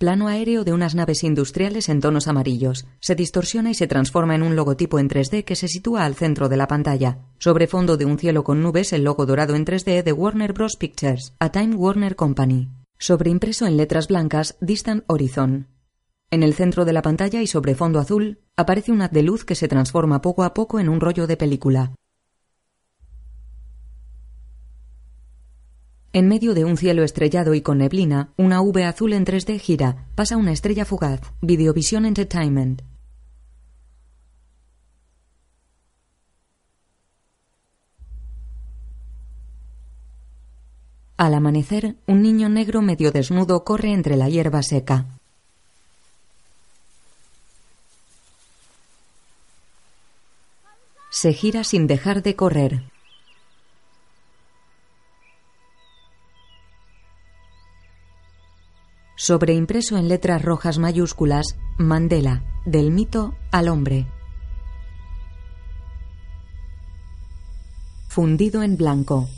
Plano aéreo de unas naves industriales en tonos amarillos. Se distorsiona y se transforma en un logotipo en 3D que se sitúa al centro de la pantalla. Sobre fondo de un cielo con nubes, el logo dorado en 3D de Warner Bros. Pictures, a Time Warner Company. Sobreimpreso en letras blancas, Distant Horizon. En el centro de la pantalla y sobre fondo azul, aparece un haz de luz que se transforma poco a poco en un rollo de película. En medio de un cielo estrellado y con neblina, una V azul en 3D gira. Pasa una estrella fugaz. Videovision Entertainment. Al amanecer, un niño negro medio desnudo corre entre la hierba seca. Se gira sin dejar de correr. Sobreimpreso en letras rojas mayúsculas, Mandela, del mito al hombre. Fundido en blanco.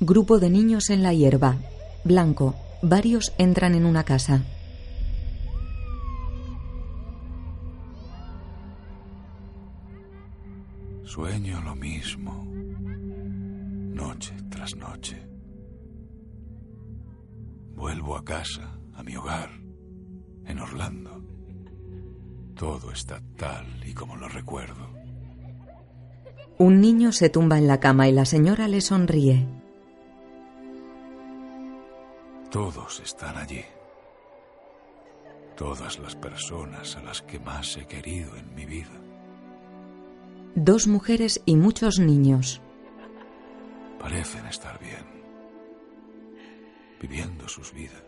Grupo de niños en la hierba. Blanco. Varios entran en una casa. Sueño Vuelvo a casa, a mi hogar, en Orlando. Todo está tal y como lo recuerdo. Un niño se tumba en la cama y la señora le sonríe. Todos están allí. Todas las personas a las que más he querido en mi vida. Dos mujeres y muchos niños. Parecen estar bien, viviendo sus vidas.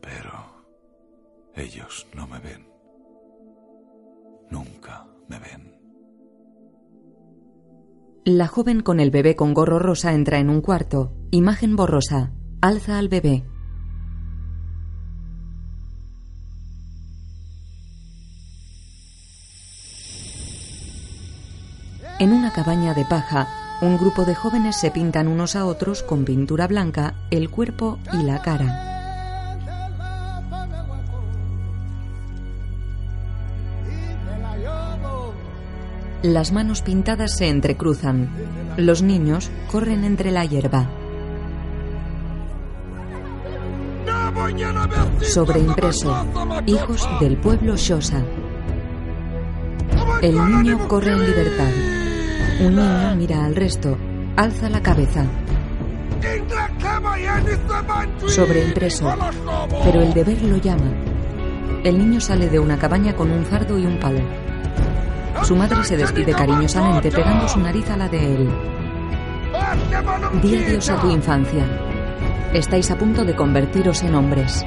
Pero ellos no me ven. Nunca me ven. La joven con el bebé con gorro rosa entra en un cuarto. Imagen borrosa. Alza al bebé. En una cabaña de paja, un grupo de jóvenes se pintan unos a otros con pintura blanca el cuerpo y la cara. Las manos pintadas se entrecruzan. Los niños corren entre la hierba. Sobreimpreso. Hijos del pueblo Shosa. El niño corre en libertad. Un niño mira al resto. Alza la cabeza. Sobreimpreso. Pero el deber lo llama. El niño sale de una cabaña con un fardo y un palo. Su madre se despide cariñosamente pegando su nariz a la de él. Di adiós a tu infancia. Estáis a punto de convertiros en hombres.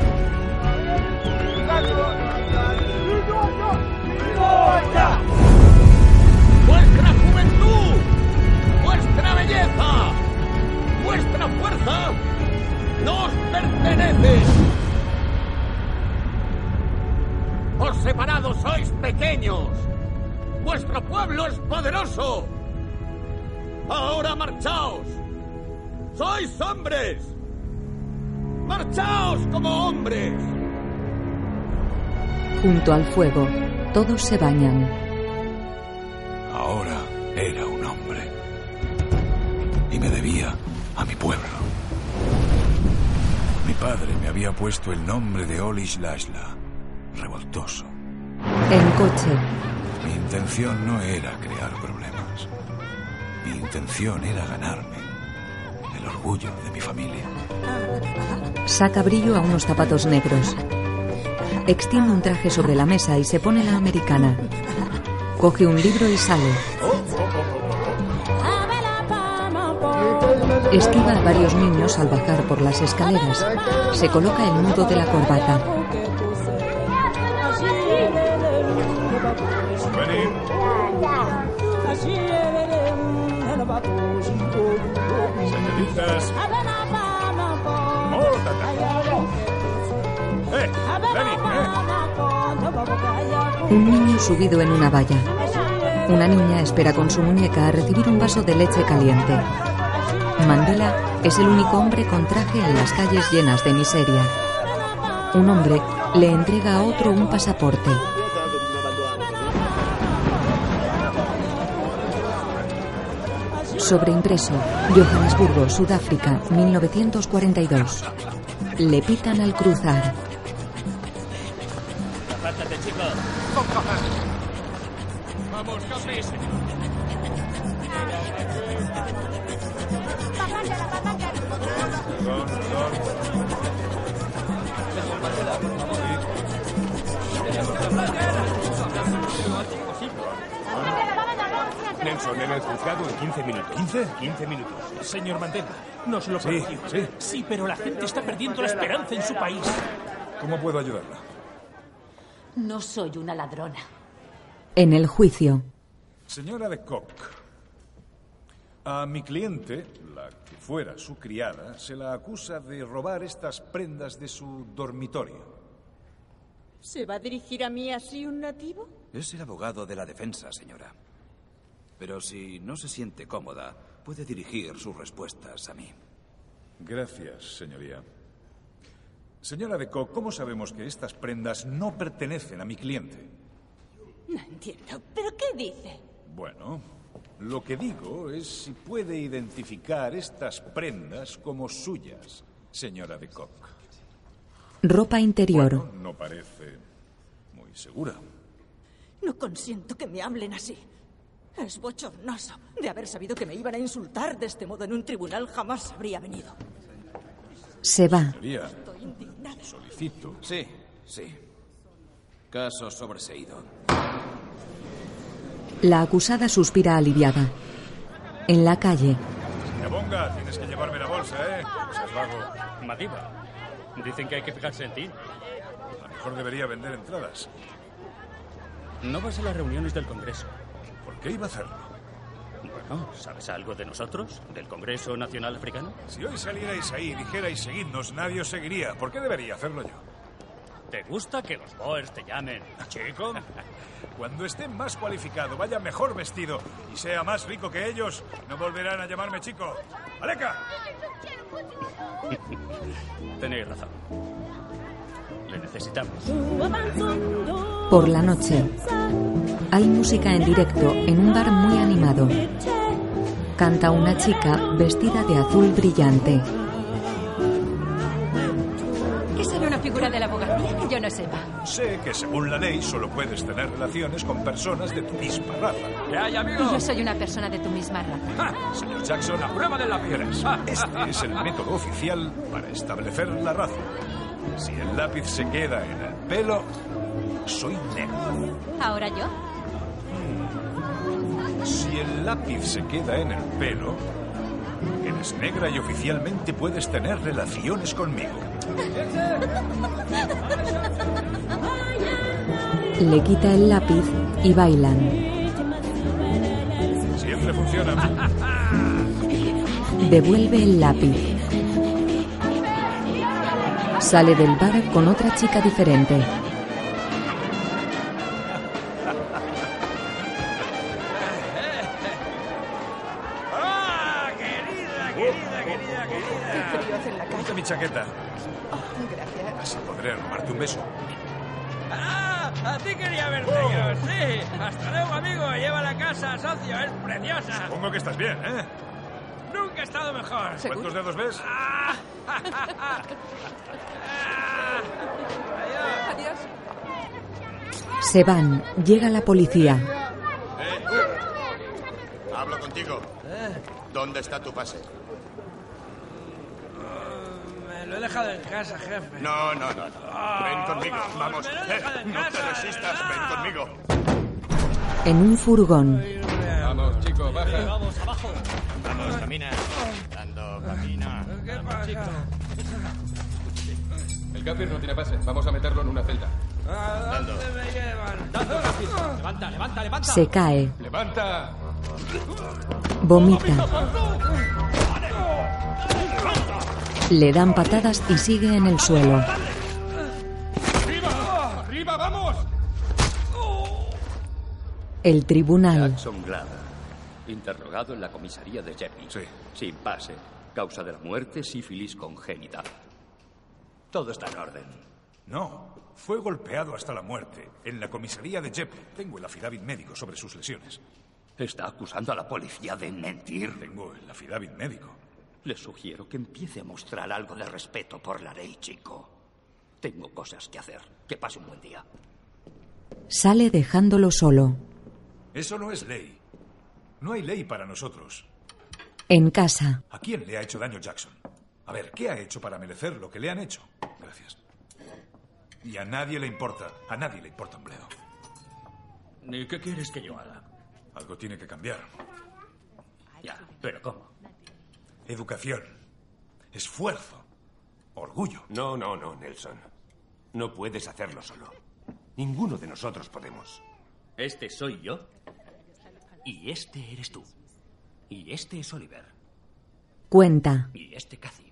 Pertenece! Por separado sois pequeños. Vuestro pueblo es poderoso. Ahora marchaos. Sois hombres. Marchaos como hombres. Junto al fuego, todos se bañan. Ahora era un hombre. Y me debía a mi pueblo. Mi padre me había puesto el nombre de Olish Lashla, revoltoso. En coche, Mi intención no era crear problemas. Mi intención era ganarme el orgullo de mi familia. saca brillo a unos zapatos negros. Extiende un traje sobre la mesa y se pone la americana. Coge un libro y sale. Esquiva a varios niños al bajar por las escaleras. Se coloca el nudo de la corbata. Señoritas. ¡Eh! Un niño subido en una valla. Una niña espera con su muñeca a recibir un vaso de leche caliente. Mandela es el único hombre con traje en las calles llenas de miseria. Un hombre le entrega a otro un pasaporte. Sobreimpreso, Johannesburgo, Sudáfrica, 1942. Le pitan al cruzar. Señor Mandela, nos lo Sí, sí. Sí, pero la gente está perdiendo la esperanza en su país. ¿Cómo puedo ayudarla? No soy una ladrona. En el juicio, Señora de Koch, a mi cliente, la que fuera su criada, se la acusa de robar estas prendas de su dormitorio. ¿Se va a dirigir a mí así un nativo? Es el abogado de la defensa, señora. Pero si no se siente cómoda, puede dirigir sus respuestas a mí. Gracias, señoría. Señora de Koch, ¿cómo sabemos que estas prendas no pertenecen a mi cliente? No entiendo. ¿Pero qué dice? Bueno, lo que digo es si puede identificar estas prendas como suyas, señora de Koch. ropa interior. Bueno, no parece muy segura. No consiento que me hablen así. Es bochornoso. De haber sabido que me iban a insultar de este modo en un tribunal, jamás habría venido. Se va. Señoría, Estoy indignada. solicito. Sí, sí. Caso sobreseído. La acusada suspira aliviada. En la calle, Cabonga, tienes que llevarme la bolsa, ¿eh? Vago. Madiba, dicen que hay que fijarse en ti. A lo mejor debería vender entradas. No vas a las reuniones del Congreso. ¿Por qué iba a hacerlo? Bueno, ¿sabes algo de nosotros? ¿Del Congreso Nacional Africano? Si hoy salierais ahí y dijerais seguidnos, nadie os seguiría. ¿Por qué debería hacerlo yo? ¿Te gusta que los Boers te llamen chico? Cuando esté más cualificado, vaya mejor vestido y sea más rico que ellos, no volverán a llamarme chico. ¡Aleca! Tenéis razón. Le necesitamos. por la noche, hay música en directo en un bar muy animado. Canta una chica vestida de azul brillante. ¿Qué será una figura de la abogacía que yo no sepa? Sé que según la ley solo puedes tener relaciones con personas de tu misma raza. ¿Qué hay, Y yo soy una persona de tu misma raza. Señor Jackson, La prueba del lápiz. Ah, Este es el método oficial para establecer la raza. Si el lápiz se queda en el pelo, soy negro. Ahora yo. Si el lápiz se queda en el pelo, eres negra y oficialmente puedes tener relaciones conmigo. Le quita el lápiz y bailan. Siempre funciona. Devuelve el lápiz. Sale del bar con otra chica diferente. ¡Ah, querida, querida, querida, querida! Frío hace en la calle. Ponte mi chaqueta. Gracias. Así podré robarte un beso. ¡Ah! A ti quería verte yo, sí. Hasta luego, amigo. Lleva la casa, socio. Es preciosa. Supongo que estás bien, ¿eh? Nunca he estado mejor. ¿Cuántos dedos ves? Adiós. Se van. Llega la policía. Hablo contigo. ¿Dónde está tu pase? Me lo he dejado en casa, jefe. No, no, no. no. Ven conmigo. vamos, Vamos. me lo he Eh, dejado en no te resistas. Ven conmigo. En un furgón. Vamos, chicos, baja. Vamos, abajo. Vamos, camina. Ando, camina. El Gaffer no tiene pase. Vamos a meterlo en una celda. ¿A dónde me llevan? Levanta, levanta, levanta. Se cae. Levanta. Vomita. Le dan patadas y sigue en el suelo. ¡Arriba! ¡Arriba, vamos! El tribunal. Jackson Glada, Interrogado en la comisaría de. Sí. Sin pase. Causa de la muerte, sífilis congénita. Todo está en orden. No, fue golpeado hasta la muerte en la comisaría de Jeppe. Tengo el affidavit médico sobre sus lesiones. Está acusando a la policía de mentir. Tengo el affidavit médico. Le sugiero que empiece a mostrar algo de respeto por la ley, chico. Tengo cosas que hacer. Que pase un buen día. Sale dejándolo solo. Eso no es ley. No hay ley para nosotros. En casa. ¿A quién le ha hecho daño Jackson? A ver, ¿qué ha hecho para merecer lo que le han hecho? Gracias. Y a nadie le importa. A nadie le importa un bledo. ¿Y qué quieres que yo haga? Algo tiene que cambiar. Ya, pero ¿cómo? Educación. Esfuerzo. Orgullo. No, no, no, Nelson. No puedes hacerlo solo. Ninguno de nosotros podemos. Este soy yo. Y este eres tú. Y este es Oliver. Cuenta. Y este Cathy.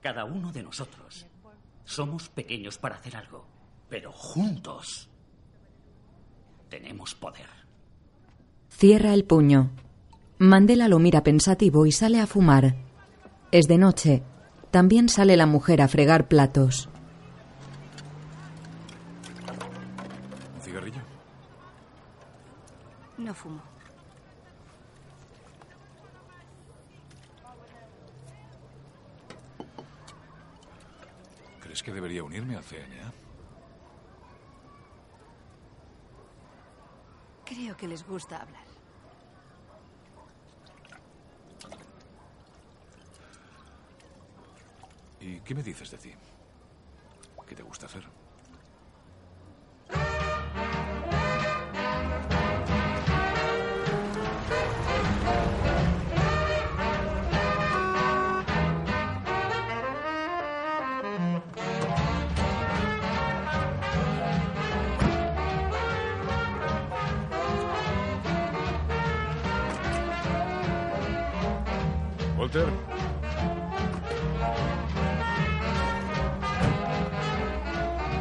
Cada uno de nosotros. Somos pequeños para hacer algo. Pero juntos. Tenemos poder. Cierra el puño. Mandela lo mira pensativo y sale a fumar. Es de noche. También sale la mujer a fregar platos. ¿Un cigarrillo? No fumo. ¿Crees que debería unirme al CNA? Creo que les gusta hablar. ¿Y qué me dices de ti? ¿Qué te gusta hacer? Walter.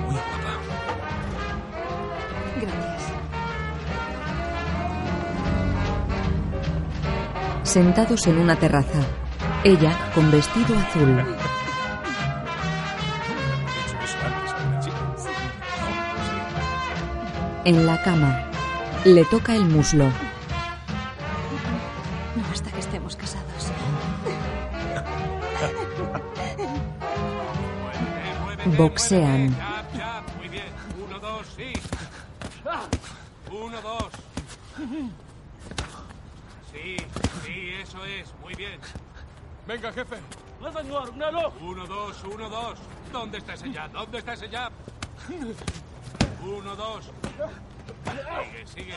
Muy guapa. Gracias. Sentados en una terraza. Ella con vestido azul. En la cama. Le toca el muslo. Boxean. Muy bien. Uno, dos, sí. Uno, dos. Sí, sí, eso es. Muy bien. Venga, jefe. Uno, dos, uno, dos. ¿Dónde está ese jab? ¿Dónde está ese jab? Uno, dos. Sigue, sigue.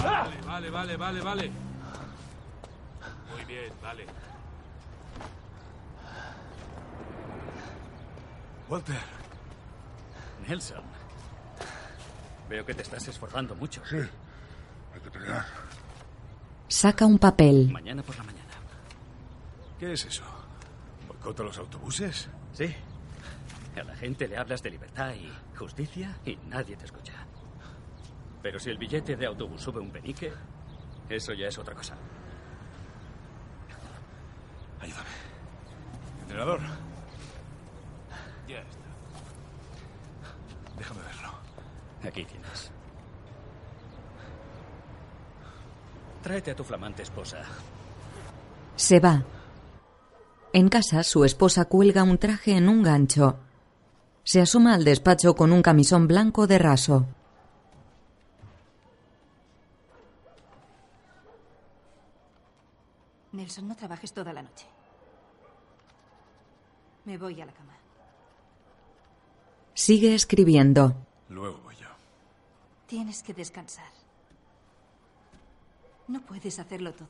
Vale, vale, vale, vale, vale. Muy bien, vale. Walter. Nelson. Veo que te estás esforzando mucho. Sí. Hay que pelear. Saca un papel. Mañana por la mañana. ¿Qué es eso? ¿Boicota los autobuses? Sí. A la gente le hablas de libertad y justicia y nadie te escucha. Pero si el billete de autobús sube un penique, eso ya es otra cosa. Ayúdame. Entrenador, Ya está. déjame verlo. Aquí tienes. Tráete a tu flamante esposa. Se va. En casa, su esposa cuelga un traje en un gancho. Se asoma al despacho con un camisón blanco de raso. Nelson, no trabajes toda la noche. Me voy a la cama. Sigue escribiendo. Luego voy yo. Tienes que descansar. No puedes hacerlo todo.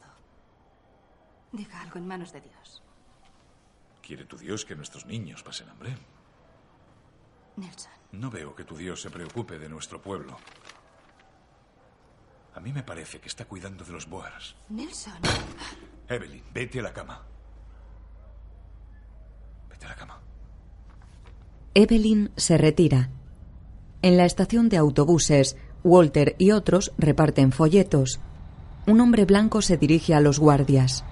Deja algo en manos de Dios. ¿Quiere tu Dios que nuestros niños pasen hambre? Nelson, No veo que tu Dios se preocupe de nuestro pueblo. A mí me parece que está cuidando de los Boers. Nelson. Evelyn, vete a la cama. Vete a la cama. Evelyn se retira. En la estación de autobuses, Walter y otros reparten folletos. Un hombre blanco se dirige a los guardias.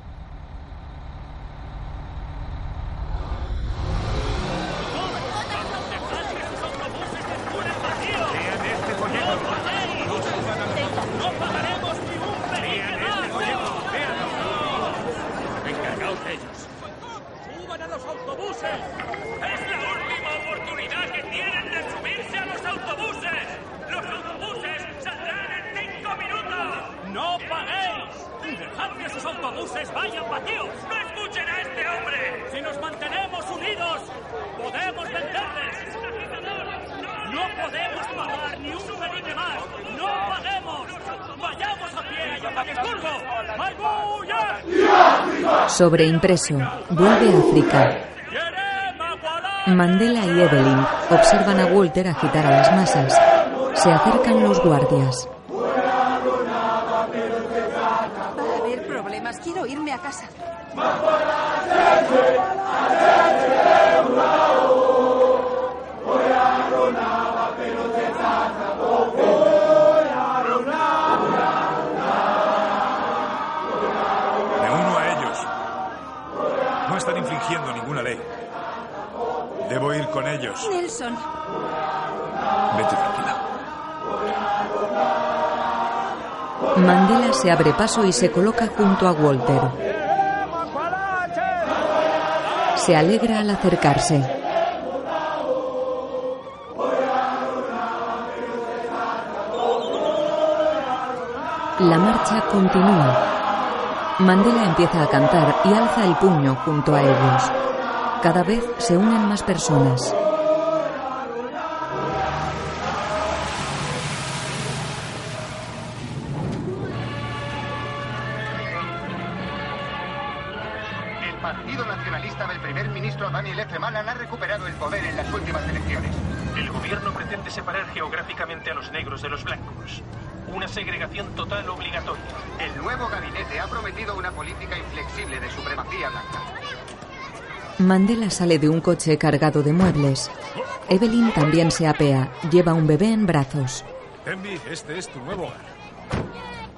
Encargaos de ellos. ¡Suban a los autobuses! ¡Es la última oportunidad que tienen de subirse a los autobuses! ¡Los autobuses saldrán en cinco minutos! ¡No paguéis! ¡Dejad que sus autobuses vayan vacíos! ¡No escuchen a este hombre! ¡Si nos mantenemos unidos, podemos vencerles! ¡No podemos pagar ni un penique más! ¡No paguemos! ¡Vayamos a pie a Johannesburgo! ¡Maybuya! Sobreimpreso. Vuelve a África. Mandela y Evelyn observan a Walter agitar a las masas. Se acercan los guardias. Se abre paso y se coloca junto a Walter. Se alegra al acercarse. La marcha continúa. Mandela empieza a cantar y alza el puño junto a ellos. Cada vez se unen más personas. Mandela sale de un coche cargado de muebles. Evelyn también se apea. Lleva un bebé en brazos. Envy, este es tu nuevo hogar.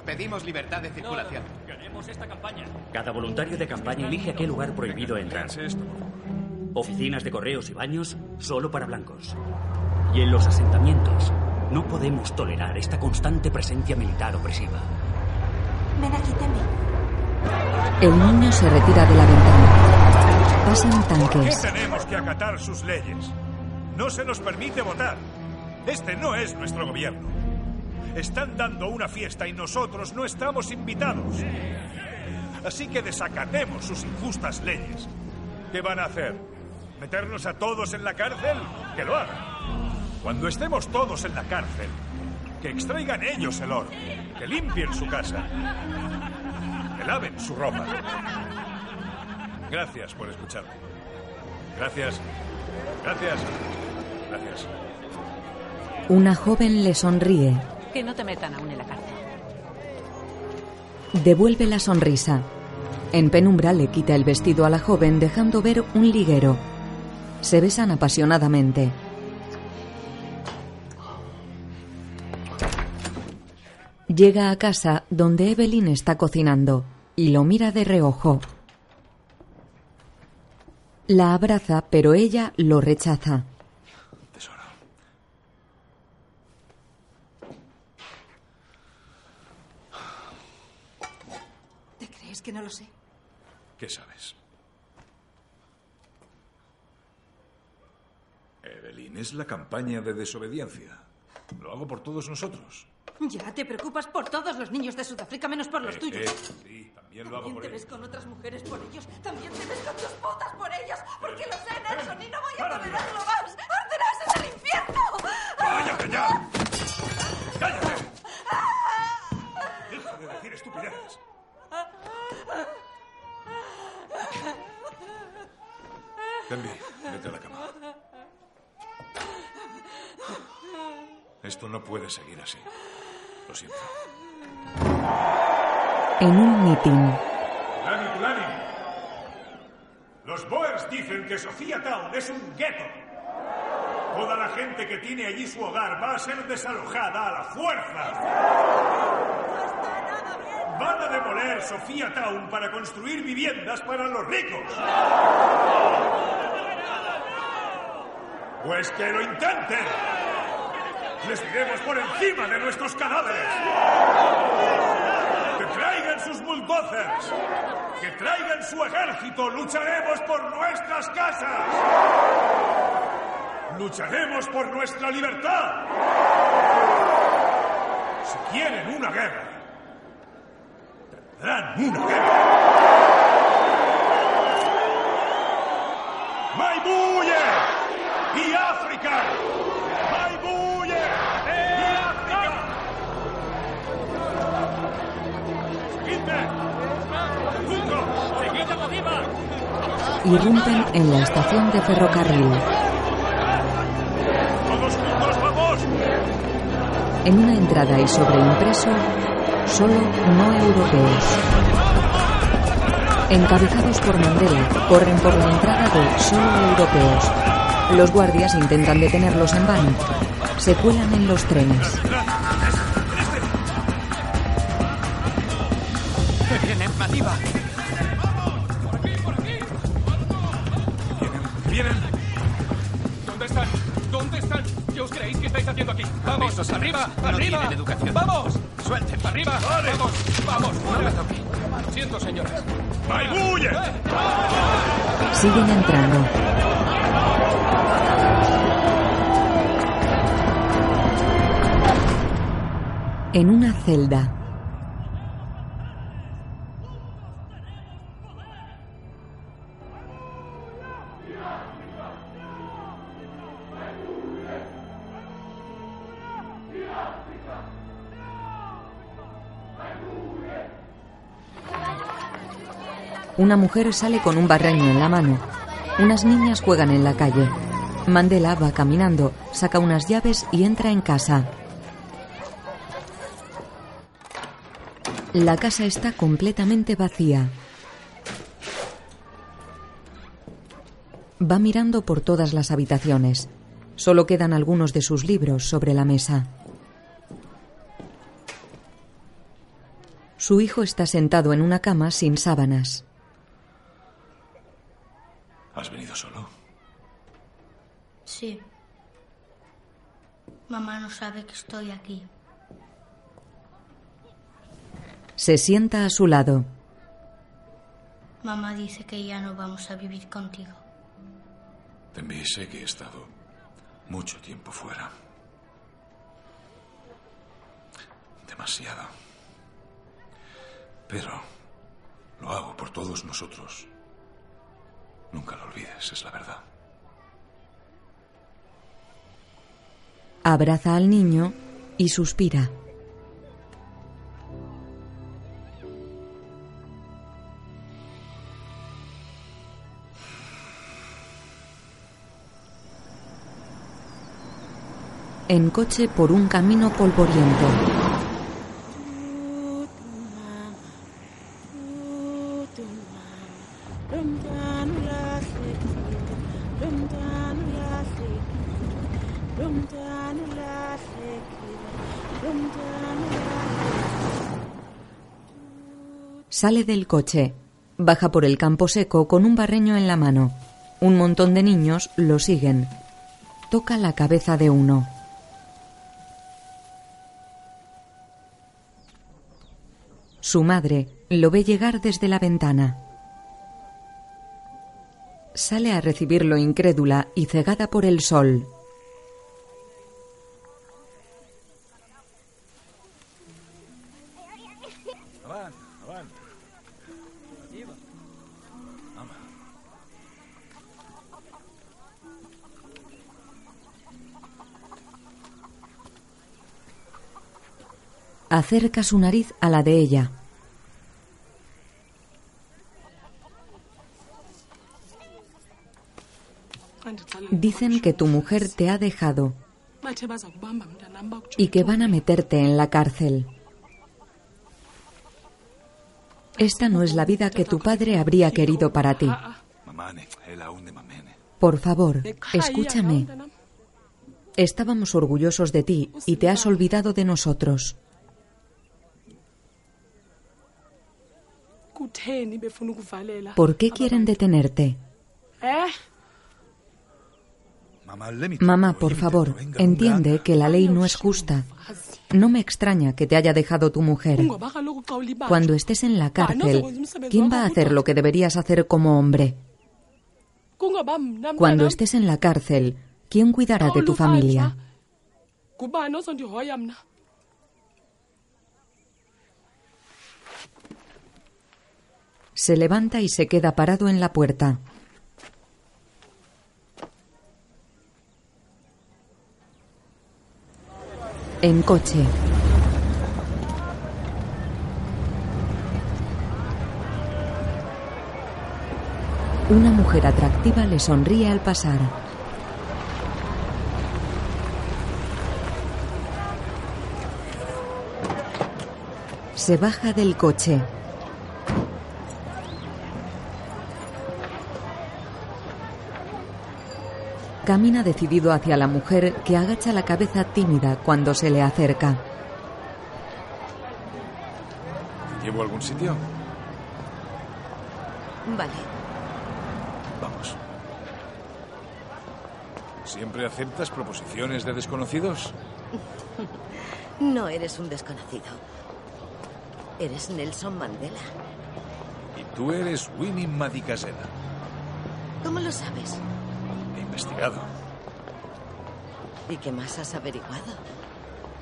Pedimos libertad de circulación. Ganemos esta campaña. Cada voluntario de campaña elige a qué lugar prohibido entrar. Oficinas de correos y baños solo para blancos. Y en los asentamientos no podemos tolerar esta constante presencia militar opresiva. Ven aquí, Temi. El niño se retira de la ventana. Pasan tanques. Tenemos que acatar sus leyes. No se nos permite votar. Este no es nuestro gobierno. Están dando una fiesta y nosotros no estamos invitados. Así que desacatemos sus injustas leyes. ¿Qué van a hacer? ¿Meternos a todos en la cárcel? Que lo hagan. Cuando estemos todos en la cárcel, que extraigan ellos el oro, que limpien su casa, que laven su ropa. Gracias por escucharme. Gracias. Gracias. Gracias. Una joven le sonríe. Que no te metan aún en la cárcel. Devuelve la sonrisa. En penumbra le quita el vestido a la joven dejando ver un liguero. Se besan apasionadamente. Llega a casa donde Evelyn está cocinando y lo mira de reojo. La abraza, pero ella lo rechaza. ¿Te crees que no lo sé? ¿Qué sabes? Evelyn, es la campaña de desobediencia. Lo hago por todos nosotros. Ya te preocupas por todos los niños de Sudáfrica menos por los Eh, tuyos. eh, sí, también lo hago También por te ellos. ves con otras mujeres por ellos. También te ves con tus putas por ellos. Porque lo sé, Nelson, y no voy a tolerarlo más. ¡Arderás en el infierno! ¡Cállate ya! ¡Cállate! Deja de decir estupideces. Candy, vete a la cama. Esto no puede seguir así. Lo siento. En un mitin. Tulani, Tulani. Los Boers dicen que Sofía Town es un gueto. Toda la gente que tiene allí su hogar va a ser desalojada a la fuerza. Van a demoler Sofía Town para construir viviendas para los ricos. Pues que lo intenten. Les diremos por encima de nuestros cadáveres. Traigan sus bulldozers. Que traigan su ejército. Lucharemos por nuestras casas. Lucharemos por nuestra libertad. Si quieren una guerra, tendrán una guerra. ¡Maibuye! ¡Y África! ¡Maibuye! Irrumpen en la estación de ferrocarril. En una entrada y sobreimpreso, solo no europeos. Encabezados por Mandela, corren por la entrada de solo europeos. Los guardias intentan detenerlos en vano. Se cuelan en los trenes. ¡Arriba! no ¡Arriba! tienen educación. ¡Vamos! ¡Suelten! ¡Arriba! ¡Vamos! ¡Vamos! No me. Lo siento, señores. ¡Maibuye! Siguen entrando. En una celda. Una mujer sale con un barreño en la mano. Unas niñas juegan en la calle. Mandela va caminando, saca unas llaves y entra en casa. La casa está completamente vacía. Va mirando por todas las habitaciones. Solo quedan algunos de sus libros sobre la mesa. Su hijo está sentado en una cama sin sábanas. ¿Has venido solo? Sí. Mamá no sabe que estoy aquí. Se sienta a su lado. Mamá dice que ya no vamos a vivir contigo. También sé que he estado mucho tiempo fuera. Demasiado. Pero lo hago por todos nosotros. Nunca lo olvides, es la verdad. Abraza al niño y suspira. En coche por un camino polvoriento. Sale del coche. Baja por el campo seco con un barreño en la mano. Un montón de niños lo siguen. Toca la cabeza de uno. Su madre lo ve llegar desde la ventana. Sale a recibirlo incrédula y cegada por el sol. Acerca su nariz a la de ella. Dicen que tu mujer te ha dejado y que van a meterte en la cárcel. Esta no es la vida que tu padre habría querido para ti. Por favor, escúchame. Estábamos orgullosos de ti y te has olvidado de nosotros. ¿Por qué quieren detenerte? eh Mamá, por favor, entiende que la ley no es justa. No me extraña que te haya dejado tu mujer. Cuando estés en la cárcel, ¿quién va a hacer lo que deberías hacer como hombre? Cuando estés en la cárcel, ¿quién cuidará de tu familia? Se levanta y se queda parado en la puerta. En coche. Una mujer atractiva le sonríe al pasar. Se baja del coche. Camina decidido hacia la mujer que agacha la cabeza tímida cuando se le acerca. ¿Te llevo a algún sitio? Vale. Vamos. ¿Siempre aceptas proposiciones de desconocidos? No eres un desconocido. Eres Nelson Mandela. Y tú eres Winnie Madikasela. ¿Cómo lo sabes? He investigado. ¿Y qué más has averiguado?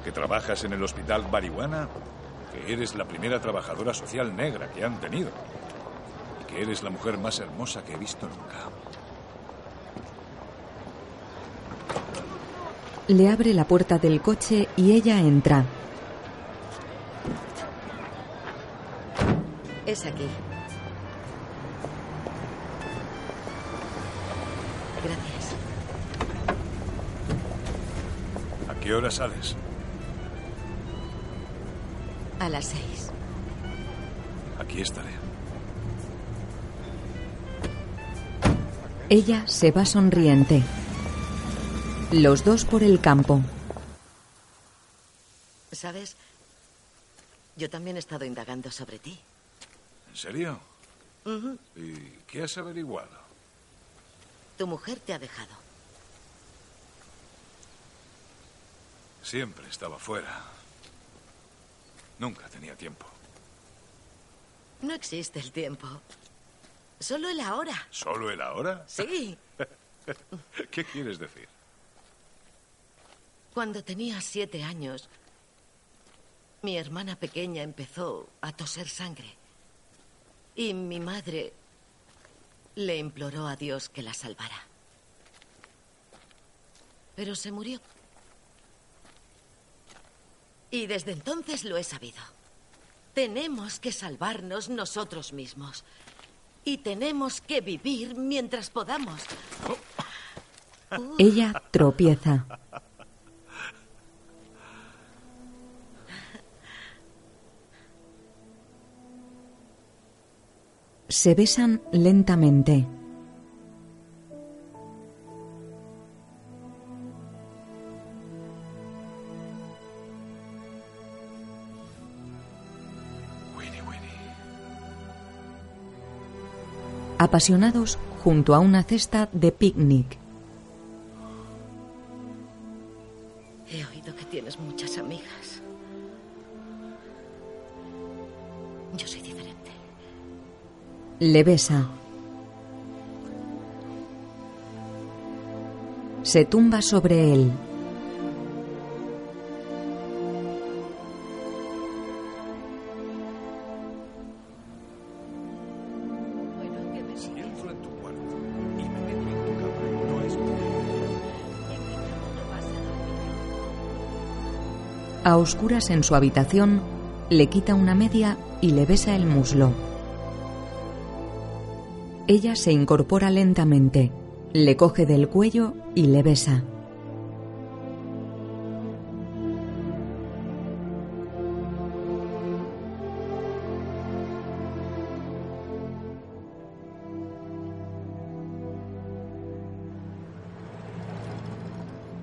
Que trabajas en el hospital Bariwana, que eres la primera trabajadora social negra que han tenido. Y que eres la mujer más hermosa que he visto nunca. Le abre la puerta del coche y ella entra. Es aquí. Qué hora sales? A las seis. Aquí estaré. Ella se va sonriente. Los dos por el campo. ¿Sabes? Yo también he estado indagando sobre ti. ¿En serio? ¿Y qué has averiguado? Tu mujer te ha dejado. Siempre estaba fuera. Nunca tenía tiempo. No existe el tiempo. Solo el ahora. ¿Solo el ahora? Sí. ¿Qué quieres decir? Cuando tenía siete años, mi hermana pequeña empezó a toser sangre. Y mi madre le imploró a Dios que la salvara. Pero se murió. Y desde entonces lo he sabido. Tenemos que salvarnos nosotros mismos. Y tenemos que vivir mientras podamos. Ella tropieza. Se besan lentamente. Apasionados junto a una cesta de picnic. He oído que tienes muchas amigas. Yo soy diferente. Le besa. Se tumba sobre él. Oscuras en su habitación, le quita una media y le besa el muslo. Ella se incorpora lentamente, le coge del cuello y le besa.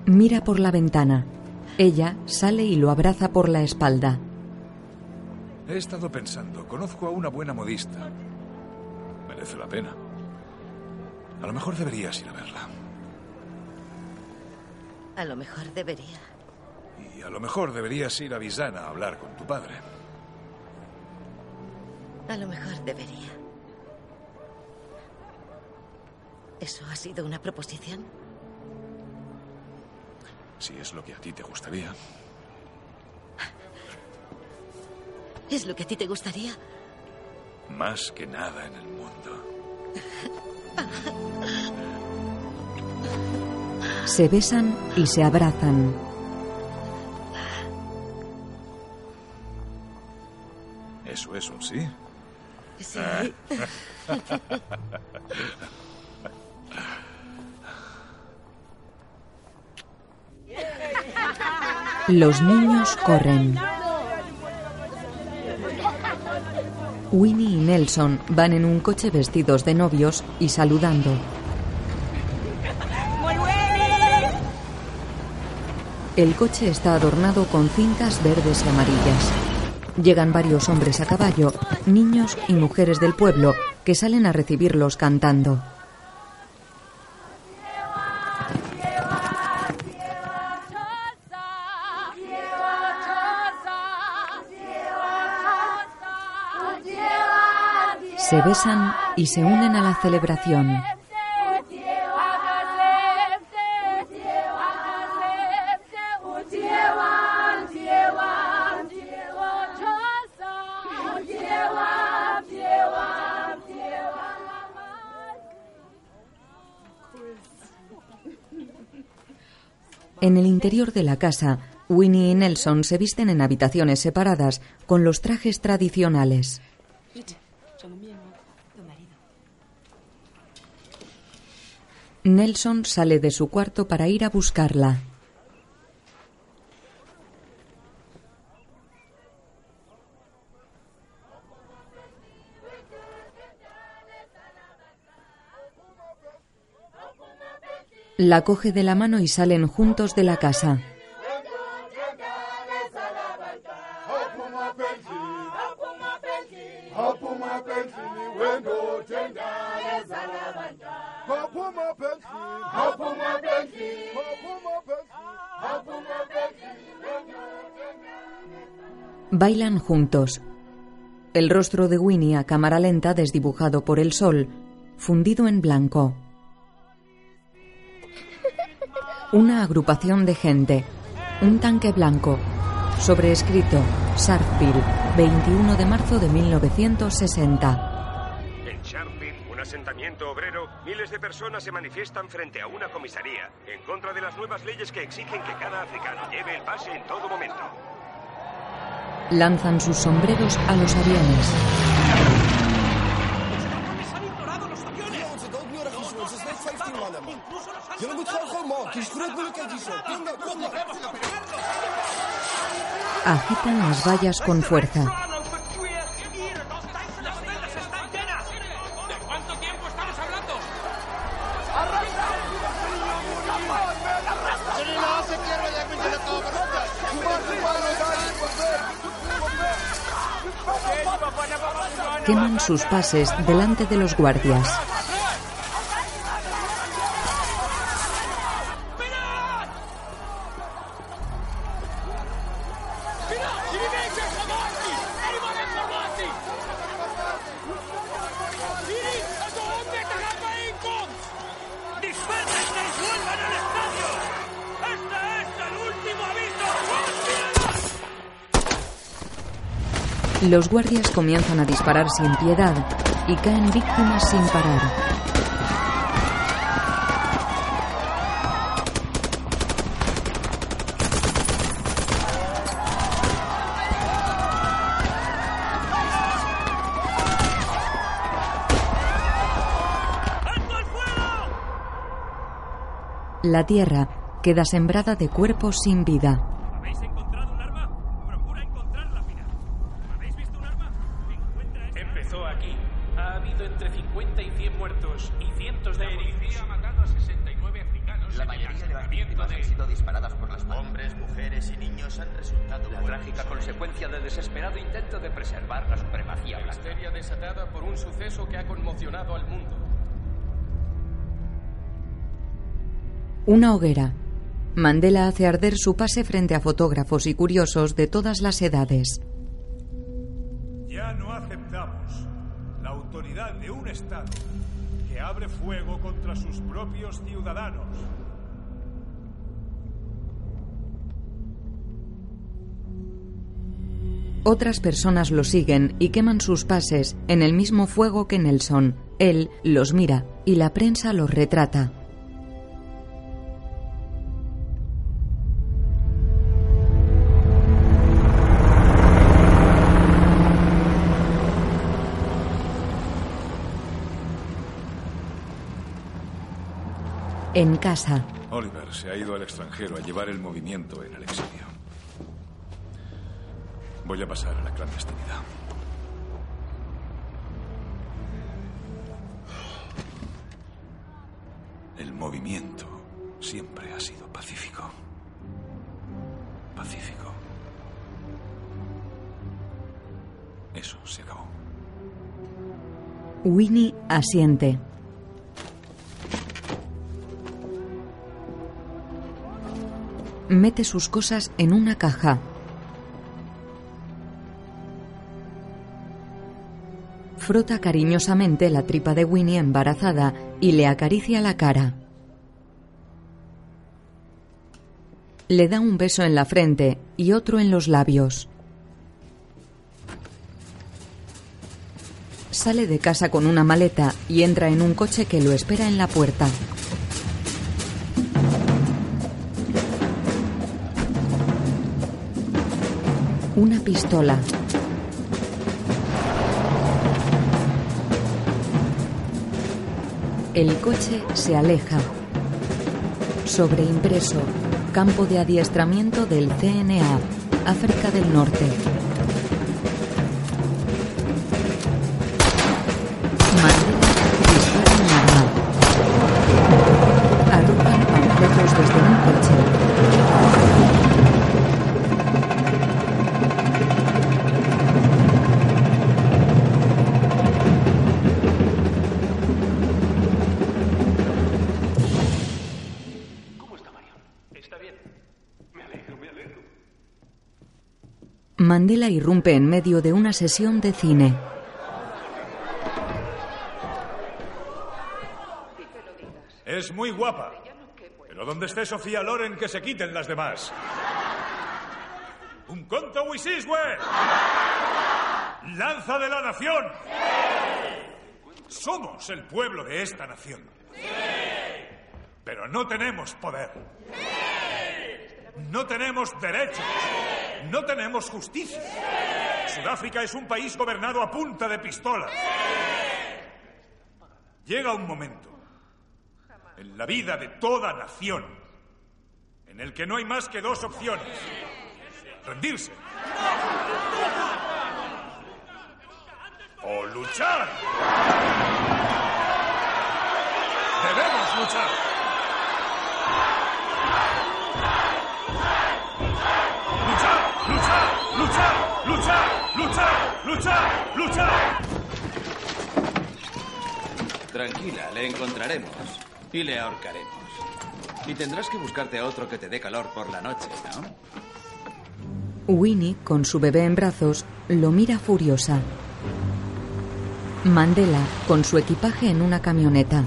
Mira por la ventana. Ella sale y lo abraza por la espalda. He estado pensando, conozco a una buena modista. Merece la pena. A lo mejor deberías ir a verla. A lo mejor debería. Y a lo mejor deberías ir a Visana a hablar con tu padre. A lo mejor debería. ¿Eso ha sido una proposición? Si es lo que a ti te gustaría. ¿Es lo que a ti te gustaría? Más que nada en el mundo. Se besan y se abrazan. Los niños corren. Winnie y Nelson van en un coche vestidos de novios y saludando. El coche está adornado con cintas verdes y amarillas. Llegan varios hombres a caballo, niños y mujeres del pueblo que salen a recibirlos cantando. Besan y se unen a la celebración. En el interior de la casa, Winnie y Nelson se visten en habitaciones separadas con los trajes tradicionales. Nelson sale de su cuarto para ir a buscarla. La coge de la mano y salen juntos de la casa. Juntos. El rostro de Winnie a cámara lenta desdibujado por el sol, fundido en blanco. Una agrupación de gente. Un tanque blanco. Sobreescrito. Sharpeville, 21 de marzo de 1960. En Sharpeville, un asentamiento obrero, miles de personas se manifiestan frente a una comisaría en contra de las nuevas leyes que exigen que cada africano lleve el pase en todo momento. Lanzan sus sombreros a los aviones. Agitan las vallas con fuerza. Sus pases delante de los guardias. Los guardias comienzan a disparar sin piedad y caen víctimas sin parar. La tierra queda sembrada de cuerpos sin vida. Una hoguera. Mandela hace arder su pase frente a fotógrafos y curiosos de todas las edades. Ya no aceptamos la autoridad de un Estado que abre fuego contra sus propios ciudadanos. Otras personas lo siguen y queman sus pases en el mismo fuego que Nelson. Él los mira y la prensa los retrata. En casa, Oliver se ha ido al extranjero a llevar el movimiento en el exilio. Voy a pasar a la clandestinidad. El movimiento siempre ha sido pacífico. Pacífico. Eso se acabó. Winnie asiente. Mete sus cosas en una caja. Frota cariñosamente la tripa de Winnie embarazada y le acaricia la cara. Le da un beso en la frente y otro en los labios. Sale de casa con una maleta y entra en un coche que lo espera en la puerta. Una pistola. El coche se aleja. Sobreimpreso. Campo de adiestramiento del CNA. África del Norte. Mandela irrumpe en medio de una sesión de cine. Es muy guapa. Pero donde esté Sofía Loren, que se quiten las demás. ¡Un conto Wisiswe! ¡Lanza de la nación! Somos el pueblo de esta nación. Pero no tenemos poder. No tenemos derechos. No tenemos justicia. Sudáfrica es un país gobernado a punta de pistolas. Llega un momento en la vida de toda nación en el que no hay más que dos opciones. Rendirse. O luchar. Debemos luchar. Luchar, luchar, luchar, luchar, luchar, luchar. Tranquila, le encontraremos y le ahorcaremos. Y tendrás que buscarte a otro que te dé calor por la noche, ¿no? Winnie, con su bebé en brazos, lo mira furiosa. Mandela, con su equipaje en una camioneta.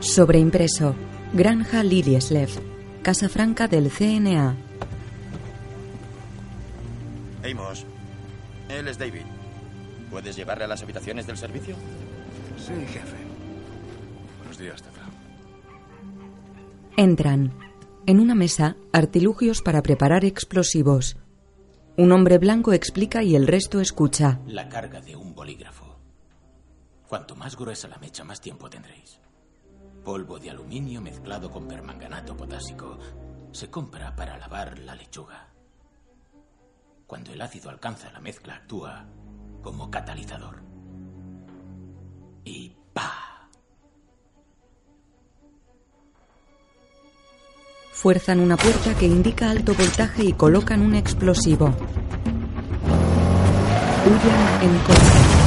Sobreimpreso. Granja Lilieslev. Casa Franca del CNA. Amos, él es David. ¿Puedes llevarle a las habitaciones del servicio? Sí, jefe. Buenos días, Tefra. Entran. En una mesa, artilugios para preparar explosivos. Un hombre blanco explica y el resto escucha. La carga de un bolígrafo. Cuanto más gruesa la mecha, más tiempo tendréis polvo de aluminio mezclado con permanganato potásico se compra para lavar la lechuga. Cuando el ácido alcanza la mezcla actúa como catalizador. Y ¡pa! Fuerzan una puerta que indica alto voltaje y colocan un explosivo. Huyen en coche.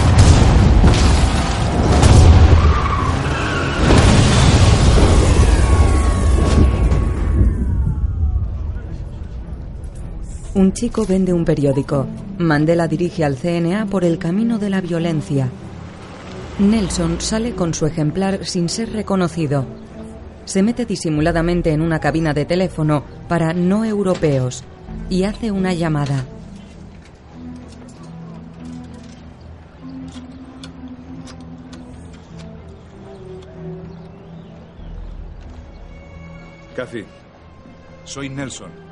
Un chico vende un periódico. Mandela dirige al CNA por el camino de la violencia. Nelson sale con su ejemplar sin ser reconocido. Se mete disimuladamente en una cabina de teléfono para no europeos y hace una llamada. Cathy, soy Nelson.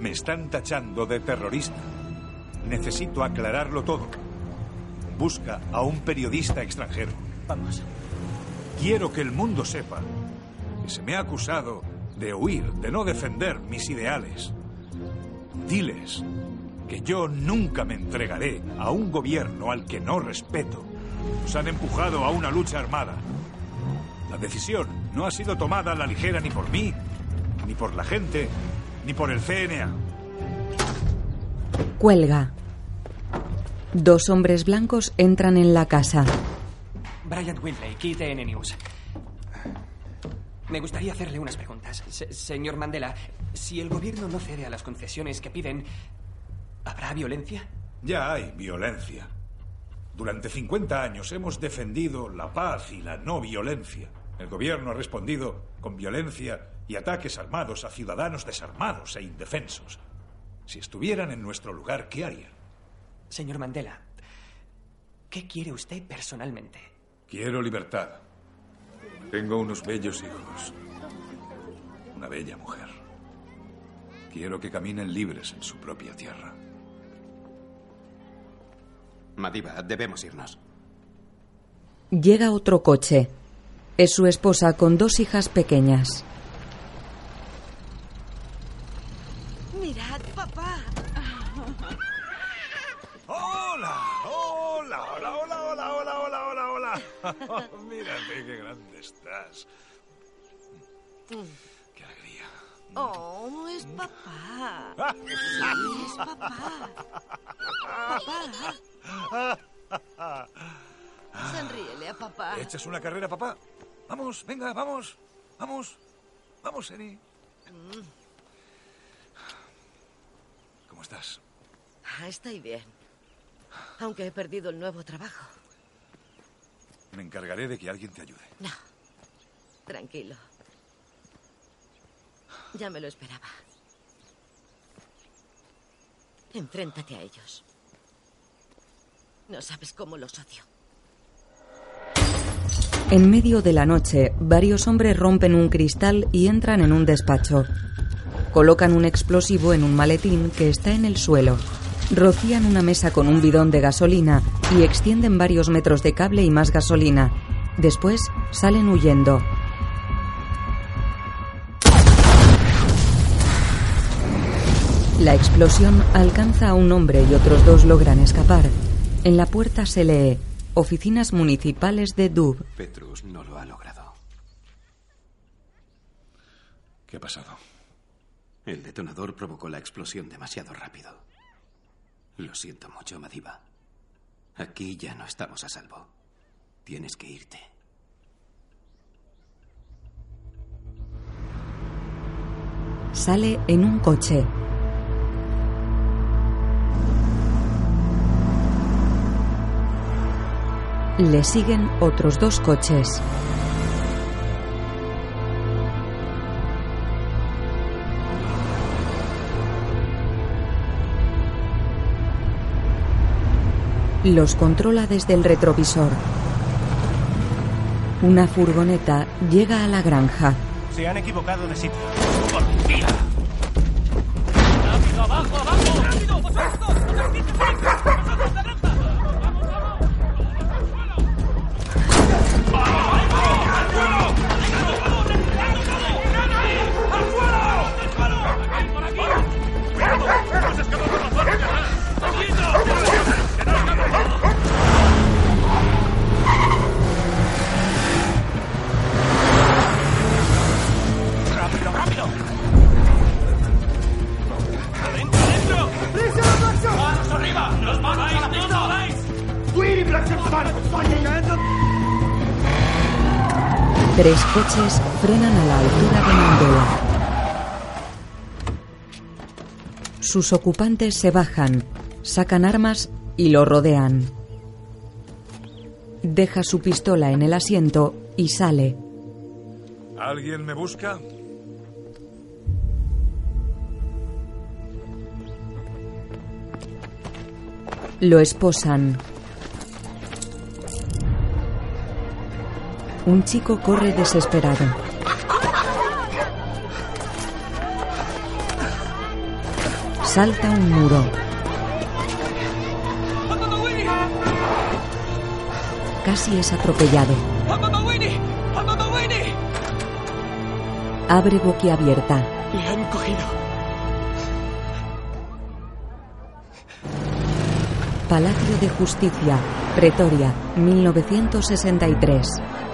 Me están tachando de terrorista. Necesito aclararlo todo. Busca a un periodista extranjero. Vamos. Quiero que el mundo sepa que se me ha acusado de huir, de no defender mis ideales. Diles que yo nunca me entregaré a un gobierno al que no respeto. Nos han empujado a una lucha armada. La decisión no ha sido tomada a la ligera ni por mí, ni por la gente, ni por el CNA. Cuelga. Dos hombres blancos entran en la casa. Brian Winley, KTN News. Me gustaría hacerle unas preguntas. Se- señor Mandela, si el gobierno no cede a las concesiones que piden, ¿habrá violencia? Ya hay violencia. Durante 50 años hemos defendido la paz y la no violencia. El gobierno ha respondido con violencia y ataques armados a ciudadanos desarmados e indefensos. Si estuvieran en nuestro lugar, ¿qué harían? Señor Mandela, ¿qué quiere usted personalmente? Quiero libertad. Tengo unos bellos hijos. Una bella mujer. Quiero que caminen libres en su propia tierra. Madiba, debemos irnos. Llega otro coche. Es su esposa con dos hijas pequeñas. Mirad, papá. ¡Hola! ¡Hola! ¡Hola, hola, hola, hola, hola, hola, hola! Mírate qué grande estás. ¡Qué alegría! Oh, es papá. Sí, es papá. Papá. Sonríele a papá. ¿Echas una carrera, papá? Vamos, venga, vamos. Vamos. Vamos, Eni. ¿Cómo estás? Ah, estoy bien. Aunque he perdido el nuevo trabajo. Me encargaré de que alguien te ayude. No. Tranquilo. Ya me lo esperaba. Enfréntate a ellos. No sabes cómo los odio. En medio de la noche, varios hombres rompen un cristal y entran en un despacho. Colocan un explosivo en un maletín que está en el suelo. Rocían una mesa con un bidón de gasolina y extienden varios metros de cable y más gasolina. Después salen huyendo. La explosión alcanza a un hombre y otros dos logran escapar. En la puerta se lee Oficinas Municipales de Dub. Petrus no lo ha logrado. ¿Qué ha pasado? El detonador provocó la explosión demasiado rápido. Lo siento mucho, Madiba. Aquí ya no estamos a salvo. Tienes que irte. Sale en un coche. Le siguen otros dos coches. Los controla desde el retrovisor. Una furgoneta llega a la granja. Se han equivocado de sitio. ¡Policía! ¡Rápido, abajo, abajo! ¡Rápido, vosotros! Tres coches frenan a la altura de Mandela. Sus ocupantes se bajan, sacan armas y lo rodean. Deja su pistola en el asiento y sale. ¿Alguien me busca? Lo esposan. Un chico corre desesperado. Salta un muro. Casi es atropellado. Abre boquiabierta. Le han cogido. Palacio de Justicia, Pretoria, 1963.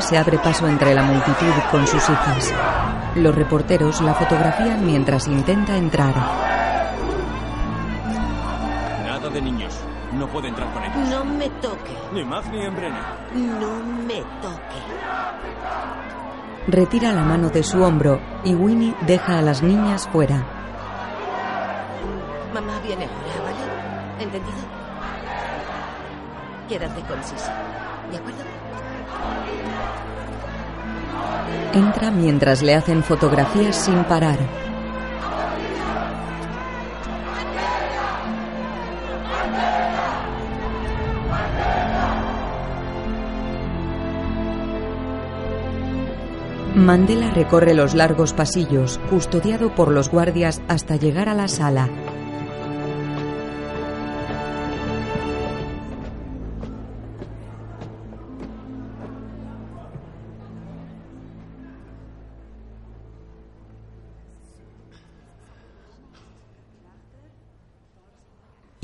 Se abre paso entre la multitud con sus hijas. Los reporteros la fotografían mientras intenta entrar. Nada de niños. No puedo entrar con ellos. No me toque. Ni Mac ni Embrene. No me toque. Retira la mano de su hombro y Winnie deja a las niñas fuera. Mientras le hacen fotografías sin parar. Mandela recorre los largos pasillos, custodiado por los guardias hasta llegar a la sala.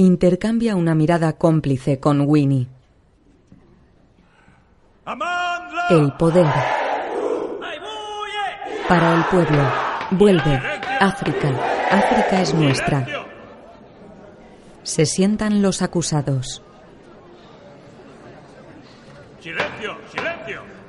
Intercambia una mirada cómplice con Winnie. El poder. Para el pueblo. Vuelve. África. África es nuestra. Se sientan los acusados. ¡Silencio! ¡Silencio!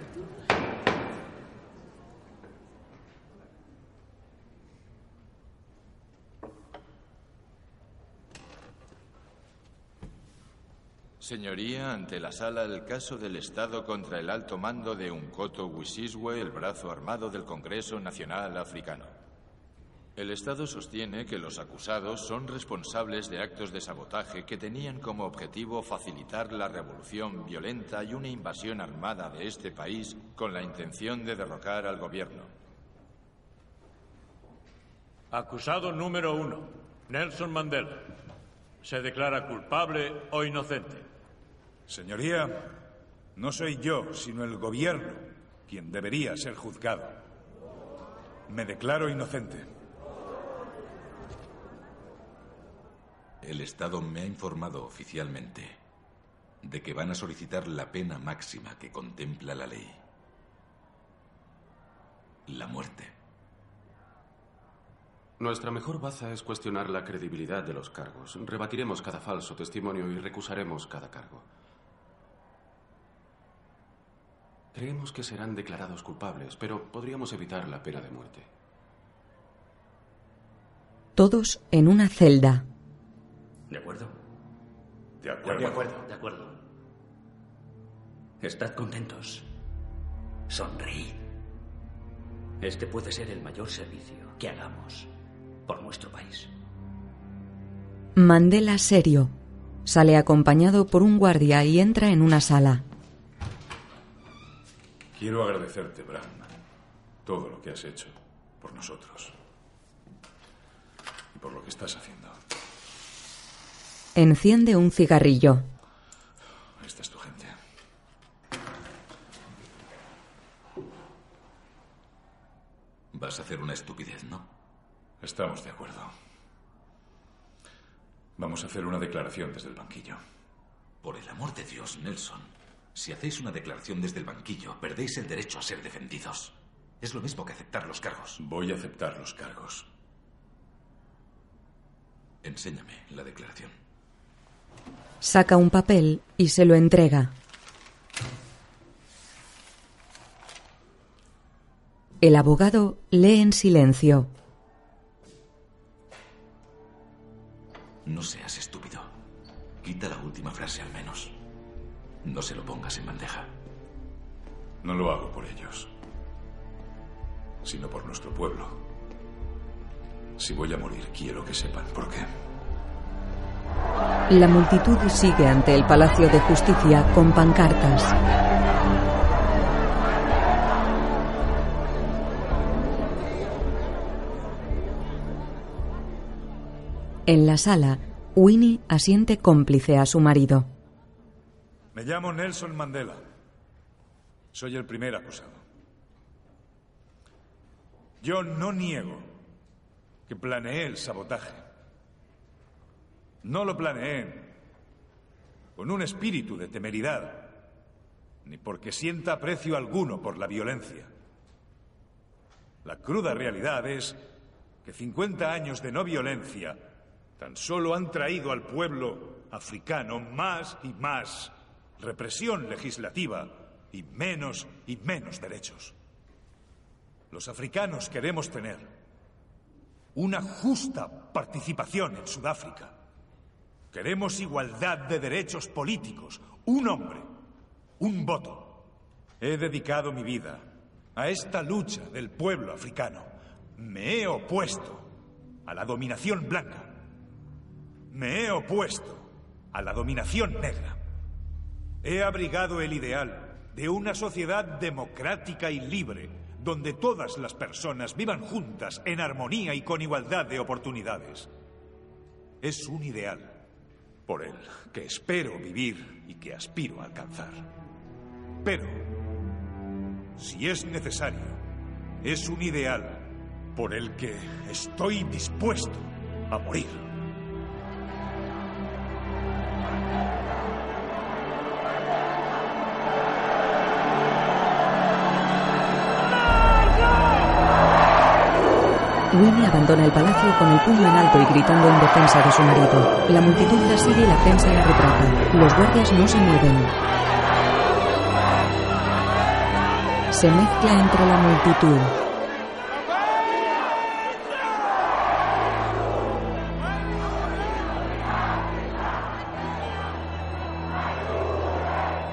Señoría, ante la sala el caso del Estado contra el alto mando de Unkoto Wisiswe, el brazo armado del Congreso Nacional Africano. El Estado sostiene que los acusados son responsables de actos de sabotaje que tenían como objetivo facilitar la revolución violenta y una invasión armada de este país con la intención de derrocar al gobierno. Acusado número uno, Nelson Mandela. ¿Se declara culpable o inocente? Señoría, no soy yo, sino el gobierno quien debería ser juzgado. Me declaro inocente. El Estado me ha informado oficialmente de que van a solicitar la pena máxima que contempla la ley. La muerte. Nuestra mejor baza es cuestionar la credibilidad de los cargos. Rebatiremos cada falso testimonio y recusaremos cada cargo. Creemos que serán declarados culpables, pero podríamos evitar la pena de muerte. Todos en una celda. ¿De acuerdo? De acuerdo. De acuerdo. De acuerdo. Estad contentos. Sonreíd. Este puede ser el mayor servicio que hagamos por nuestro país. Mandela serio. Sale acompañado por un guardia y entra en una sala. Quiero agradecerte, Bram, todo lo que has hecho por nosotros y por lo que estás haciendo. Enciende un cigarrillo. Esta es tu gente. Vas a hacer una estupidez, ¿no? Estamos de acuerdo. Vamos a hacer una declaración desde el banquillo. Por el amor de Dios, Nelson. Si hacéis una declaración desde el banquillo, perdéis el derecho a ser defendidos. Es lo mismo que aceptar los cargos. Voy a aceptar los cargos. Enséñame la declaración. Saca un papel y se lo entrega. El abogado lee en silencio. No seas estúpido. Quita la última frase al menos. No se lo pongas en bandeja. No lo hago por ellos, sino por nuestro pueblo. Si voy a morir, quiero que sepan por qué. La multitud sigue ante el Palacio de Justicia con pancartas. En la sala, Winnie asiente cómplice a su marido. Me llamo Nelson Mandela. Soy el primer acusado. Yo no niego que planeé el sabotaje. No lo planeé con un espíritu de temeridad, ni porque sienta aprecio alguno por la violencia. La cruda realidad es que 50 años de no violencia tan solo han traído al pueblo africano más y más represión legislativa y menos y menos derechos. Los africanos queremos tener una justa participación en Sudáfrica. Queremos igualdad de derechos políticos, un hombre, un voto. He dedicado mi vida a esta lucha del pueblo africano. Me he opuesto a la dominación blanca. Me he opuesto a la dominación negra. He abrigado el ideal de una sociedad democrática y libre, donde todas las personas vivan juntas en armonía y con igualdad de oportunidades. Es un ideal por el que espero vivir y que aspiro a alcanzar. Pero, si es necesario, es un ideal por el que estoy dispuesto a morir. Winnie abandona el palacio con el puño en alto y gritando en defensa de su marido. La multitud la sigue y la prensa la retrata. Los guardias no se mueven. Se mezcla entre la multitud.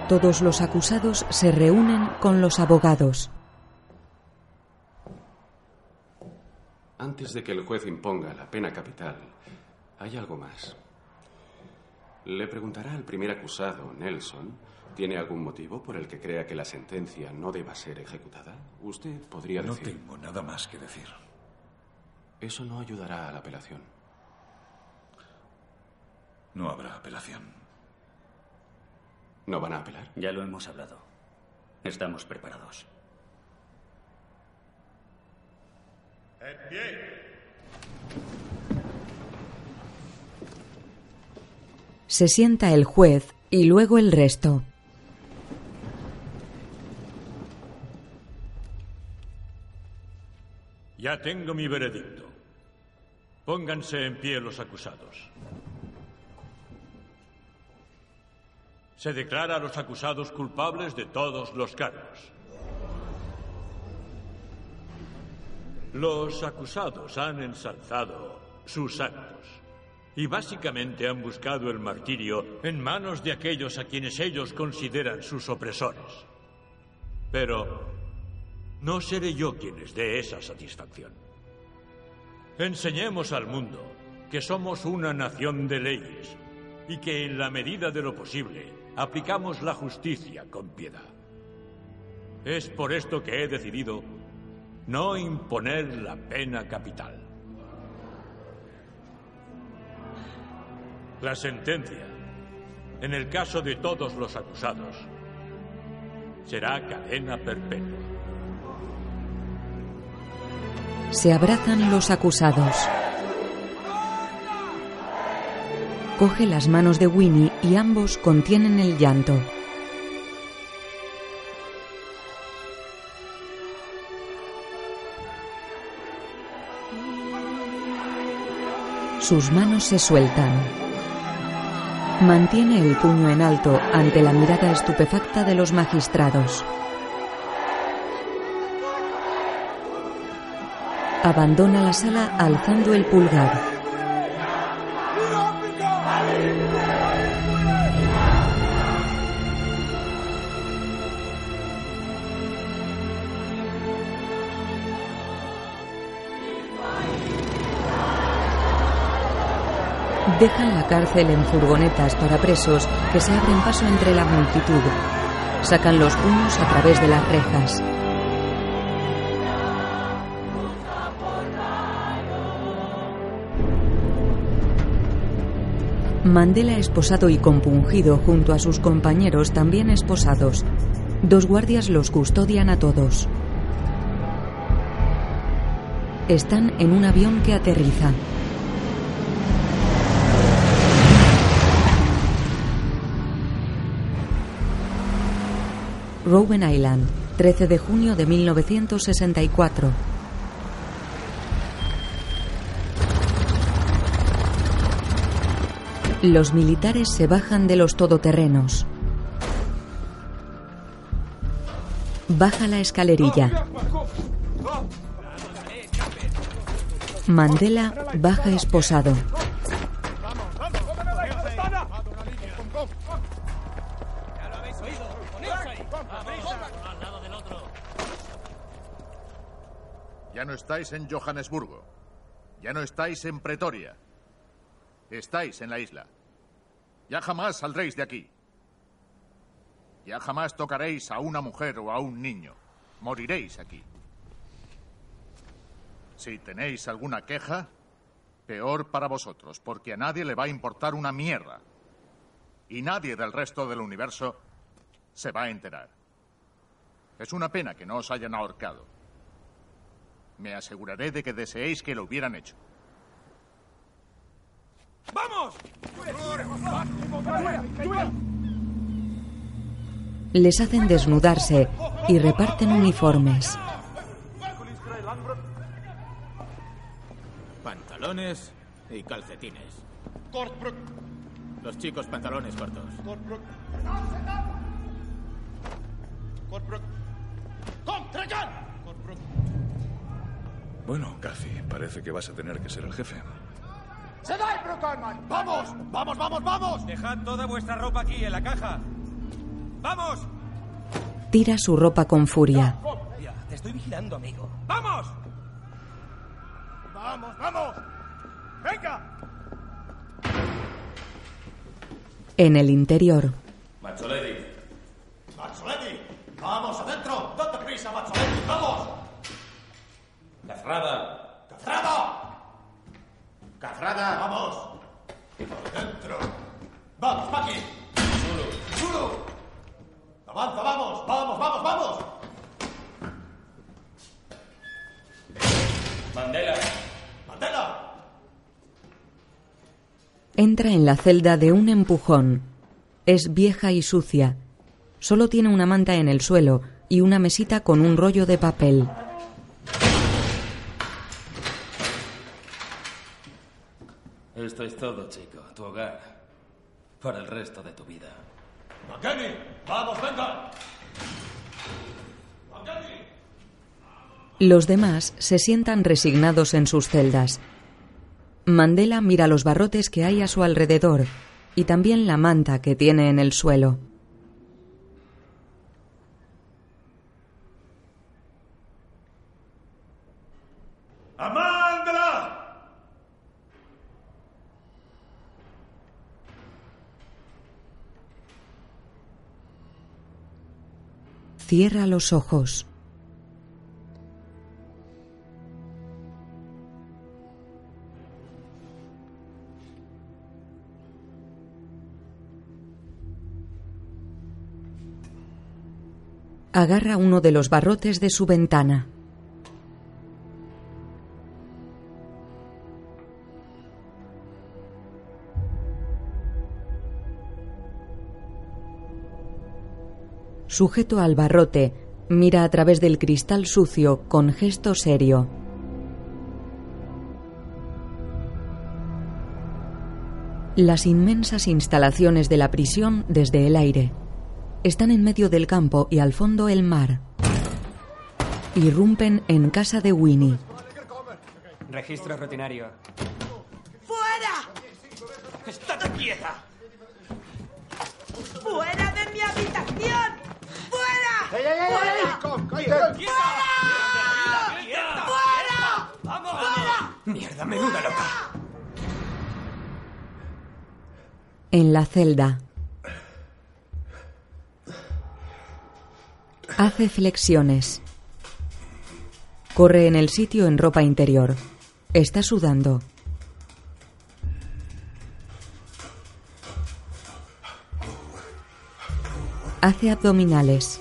Todos los acusados se reúnen con los abogados. Antes de que el juez imponga la pena capital, hay algo más. Le preguntará al primer acusado, Nelson, ¿tiene algún motivo por el que crea que la sentencia no deba ser ejecutada? Usted podría No decir... tengo nada más que decir. Eso no ayudará a la apelación. No habrá apelación. ¿No van a apelar? Ya lo hemos hablado. Estamos preparados. En pie. Se sienta el juez y luego el resto. Ya tengo mi veredicto. Pónganse en pie los acusados. Se declara a los acusados culpables de todos los cargos. Los acusados han ensalzado sus actos y básicamente han buscado el martirio en manos de aquellos a quienes ellos consideran sus opresores. Pero no seré yo quien les dé esa satisfacción. Enseñemos al mundo que somos una nación de leyes y que en la medida de lo posible aplicamos la justicia con piedad. Es por esto que he decidido no imponer la pena capital. La sentencia, en el caso de todos los acusados, será cadena perpetua. Se abrazan los acusados. Coge las manos de Winnie y ambos contienen el llanto. Sus manos se sueltan. Mantiene el puño en alto ante la mirada estupefacta de los magistrados. Abandona la sala alzando el pulgar. Dejan la cárcel en furgonetas para presos que se abren paso entre la multitud. Sacan los puños a través de las rejas. Mandela esposado y compungido junto a sus compañeros también esposados. Dos guardias los custodian a todos. Están en un avión que aterriza. Robben Island, 13 de junio de 1964. Los militares se bajan de los todoterrenos. Baja la escalerilla. Mandela baja esposado. Estáis en Johannesburgo. Ya no estáis en Pretoria. Estáis en la isla. Ya jamás saldréis de aquí. Ya jamás tocaréis a una mujer o a un niño. Moriréis aquí. Si tenéis alguna queja, peor para vosotros, porque a nadie le va a importar una mierda. Y nadie del resto del universo se va a enterar. Es una pena que no os hayan ahorcado. Me aseguraré de que deseéis que lo hubieran hecho. ¡Vamos! Les hacen desnudarse y reparten uniformes. Pantalones y calcetines. Los chicos pantalones cortos. Bueno, Cathy, parece que vas a tener que ser el jefe. ¡Vamos! ¡Vamos, vamos, vamos! Dejad toda vuestra ropa aquí, en la caja. ¡Vamos! Tira su ropa con furia. Ya, te estoy vigilando, amigo. ¡Vamos! ¡Vamos, vamos! ¡Venga! En el interior, Mazzoledi. Mazzoledi. ¡Vamos, adentro! ¡Date prisa, Mazzoledi! ¡Vamos! Cazrada. ¡Cazrada! ¡Cazrada! ¡Vamos! ¡Dentro! ¡Vamos, Paqui! ¡Zulu! ¡Zulu! ¡Avanza, vamos! ¡Vamos, vamos, vamos! Mandela. Mandela. entra en la celda de un empujón. Es vieja y sucia. Solo tiene una manta en el suelo y una mesita con un rollo de papel. Esto es todo, chico. Tu hogar. Para el resto de tu vida. ¡Mangeni! ¡Vamos, venga! ¡Mangeni! Los demás se sientan resignados en sus celdas. Mandela mira los barrotes que hay a su alrededor y también la manta que tiene en el suelo. ¡Amandla! Cierra los ojos. Agarra uno de los barrotes de su ventana. Sujeto al barrote, mira a través del cristal sucio con gesto serio. Las inmensas instalaciones de la prisión desde el aire. Están en medio del campo y al fondo el mar. Irrumpen en casa de Winnie. Registro rutinario. ¡Fuera! ¡Estate quieta! ¡Fuera de mi habitación! ¡Fuera! ¡Ey, ey, ey! ¡Fuera! ¡Fuera! ¡Vamos! ¡Fuera! Mierda, menuda loca. En la celda. Hace flexiones. Corre en el sitio en ropa interior. Está sudando. Hace abdominales.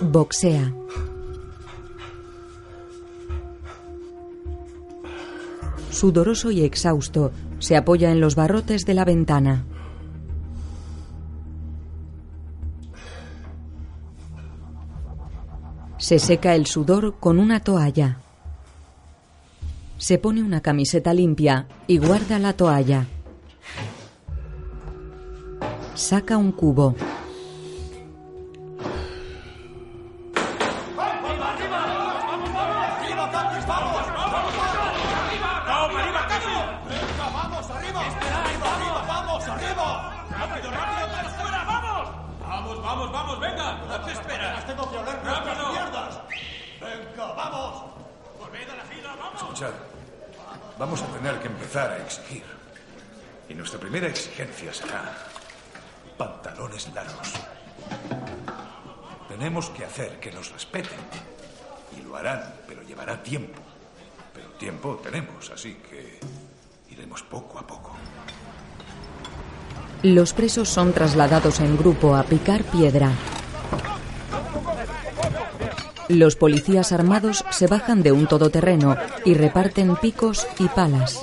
Boxea. Sudoroso y exhausto, se apoya en los barrotes de la ventana. Se seca el sudor con una toalla. Se pone una camiseta limpia y guarda la toalla. Saca un cubo. A exigir. Y nuestra primera exigencia será pantalones largos. Tenemos que hacer que nos respeten. Y lo harán, pero llevará tiempo. Pero tiempo tenemos, así que iremos poco a poco. Los presos son trasladados en grupo a picar piedra. Los policías armados se bajan de un todoterreno y reparten picos y palas.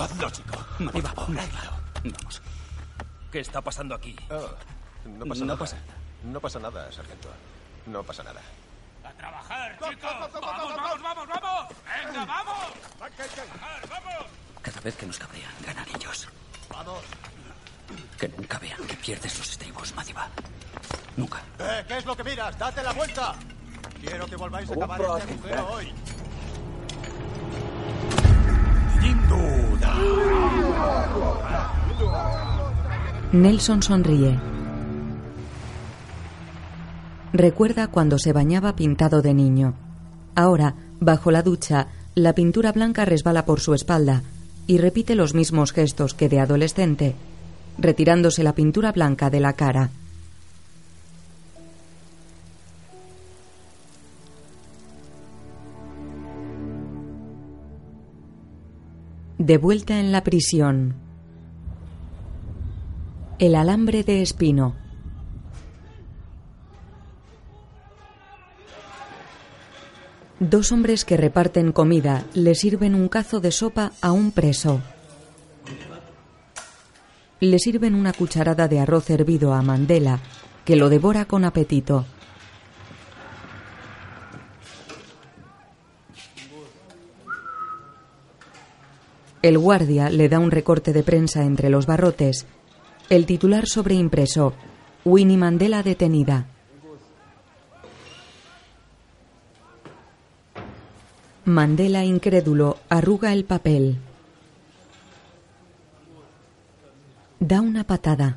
Hazlo, chico. Arriba, Vamos. ¿Qué está pasando aquí? no pasa No nada. pasa No pasa nada, sargento. No pasa nada. ¡A trabajar, chicos! ¡Vamos, vamos, vamos, vamos! ¡Venga, vamos! ¡A trabajar, vamos! Cada vez que nos cabrean, ganan ellos. Vamos. Que nunca vean que pierdes los estribos, Madiba. Nunca. Eh, ¿Qué es lo que miras? ¡Date la vuelta! Quiero que volváis a acabar este agujero hoy. Nelson sonríe. Recuerda cuando se bañaba pintado de niño. Ahora, bajo la ducha, la pintura blanca resbala por su espalda y repite los mismos gestos que de adolescente, retirándose la pintura blanca de la cara. De vuelta en la prisión. El alambre de espino. Dos hombres que reparten comida le sirven un cazo de sopa a un preso. Le sirven una cucharada de arroz hervido a Mandela, que lo devora con apetito. El guardia le da un recorte de prensa entre los barrotes. El titular sobreimpreso. Winnie Mandela detenida. Mandela, incrédulo, arruga el papel. Da una patada.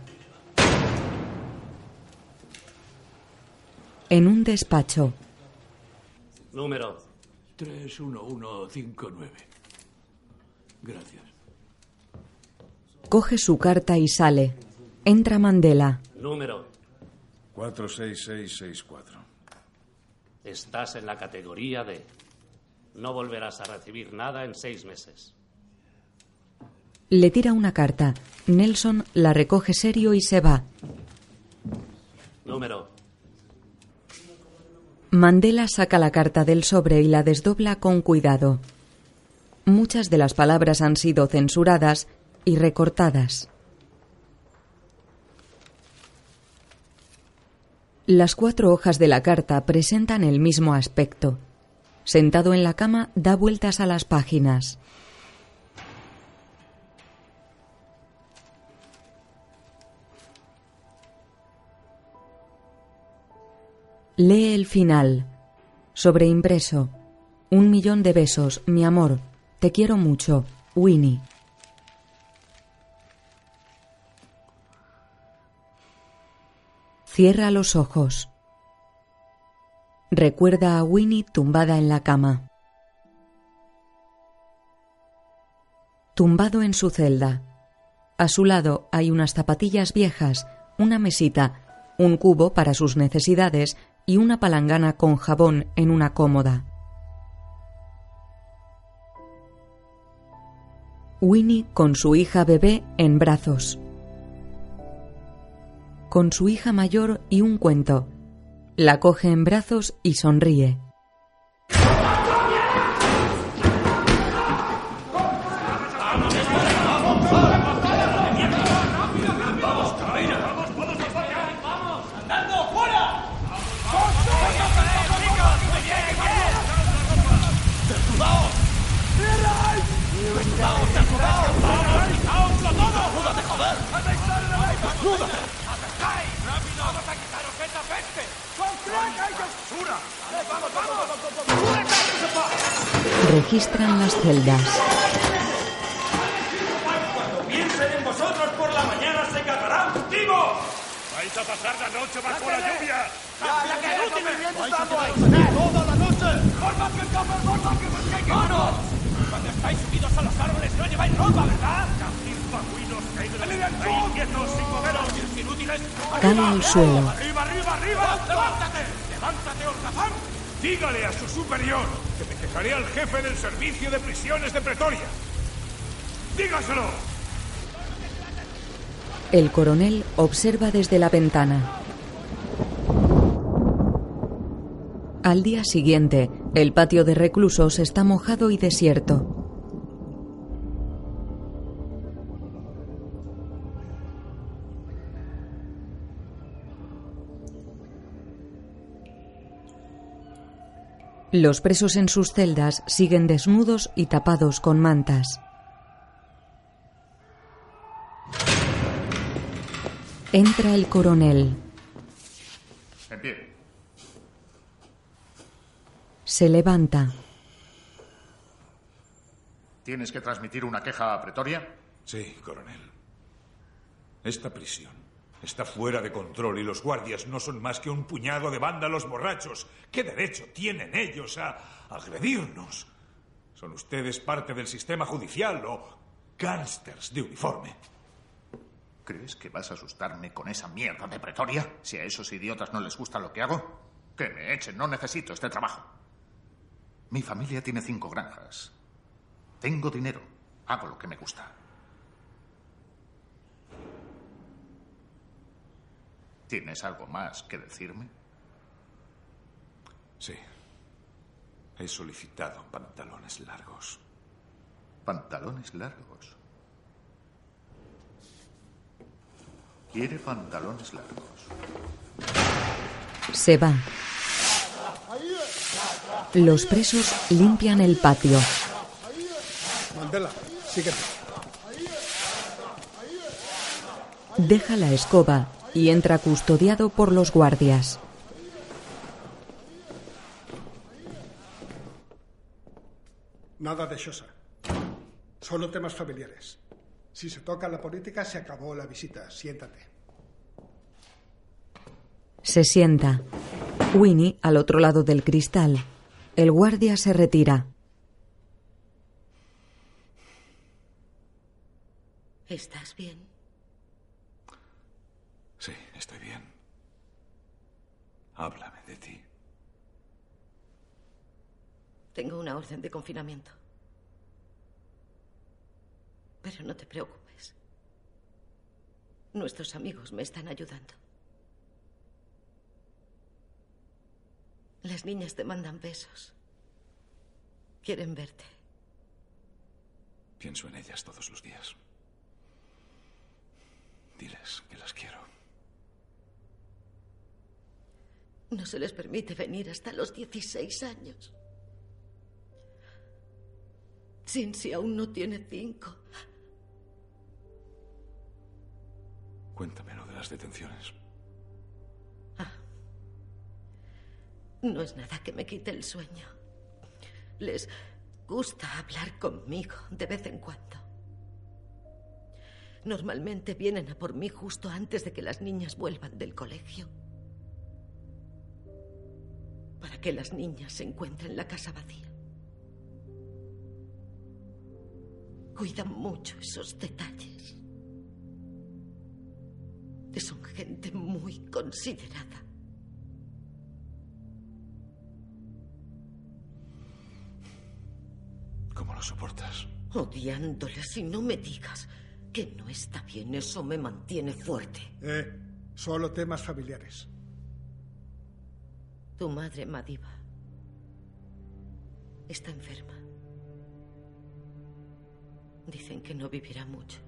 En un despacho, Número 31159. Gracias. coge su carta y sale. Entra Mandela. Número. 46664. Estás en la categoría D. No volverás a recibir nada en seis meses. Le tira una carta. Nelson la recoge serio y se va. Número. Mandela saca la carta del sobre y la desdobla con cuidado. Muchas de las palabras han sido censuradas y recortadas. Las cuatro hojas de la carta presentan el mismo aspecto. Sentado en la cama, da vueltas a las páginas. Lee el final. Sobreimpreso. Un millón de besos, mi amor. Te quiero mucho. Winnie. Cierra los ojos. Recuerda a Winnie tumbada en la cama. Tumbado en su celda. A su lado hay unas zapatillas viejas, una mesita, un cubo para sus necesidades y una palangana con jabón en una cómoda. Winnie con su hija bebé en brazos. Con su hija mayor y un cuento. La coge en brazos y sonríe. Registran las celdas. Piensen en vosotros por la mañana se cagarán contigo. Vais a pasar la noche bajo la lluvia. ¡Ya, que no te ¡Toda la noche! ¡Por más que escapen, por más que más que ¡Vámonos! Cuando estáis subidos a los árboles no lleváis ropa, ¿verdad? Cae al suelo. ¡Arriba, arriba, arriba! ¡Levántate! ¡Levántate, holgazán! Dígale a su superior que me quejaré al jefe del servicio de prisiones de Pretoria. ¡Dígaselo! El coronel observa desde la ventana. Al día siguiente, el patio de reclusos está mojado y desierto. Los presos en sus celdas siguen desnudos y tapados con mantas. Entra el coronel. En pie. Se levanta. ¿Tienes que transmitir una queja a Pretoria? Sí, coronel. Esta prisión está fuera de control y los guardias no son más que un puñado de vándalos borrachos. ¿Qué derecho tienen ellos a agredirnos? ¿Son ustedes parte del sistema judicial o gángsters de uniforme? ¿Crees que vas a asustarme con esa mierda de Pretoria? Si a esos idiotas no les gusta lo que hago, que me echen, no necesito este trabajo. Mi familia tiene cinco granjas. Tengo dinero, hago lo que me gusta. ¿Tienes algo más que decirme? Sí. He solicitado pantalones largos. ¿Pantalones largos? Quiere pantalones largos. Se va. Los presos limpian el patio. Mandela, síguete. Deja la escoba y entra custodiado por los guardias. Nada de Shosa. Solo temas familiares. Si se toca la política, se acabó la visita. Siéntate. Se sienta. Winnie al otro lado del cristal. El guardia se retira. ¿Estás bien? Estoy bien. Háblame de ti. Tengo una orden de confinamiento. Pero no te preocupes. Nuestros amigos me están ayudando. Las niñas te mandan besos. Quieren verte. Pienso en ellas todos los días. Diles que las quiero. No se les permite venir hasta los 16 años. Cincy aún no tiene cinco. Cuéntame lo de las detenciones. No es nada que me quite el sueño. Les gusta hablar conmigo de vez en cuando. Normalmente vienen a por mí justo antes de que las niñas vuelvan del colegio. Para que las niñas se encuentren la casa vacía. Cuidan mucho esos detalles. Son gente muy considerada. ¿Cómo lo soportas? Odiándoles y no me digas que no está bien. Eso me mantiene fuerte. Eh, solo temas familiares. Tu madre, Madiba, está enferma. Dicen que no vivirá mucho.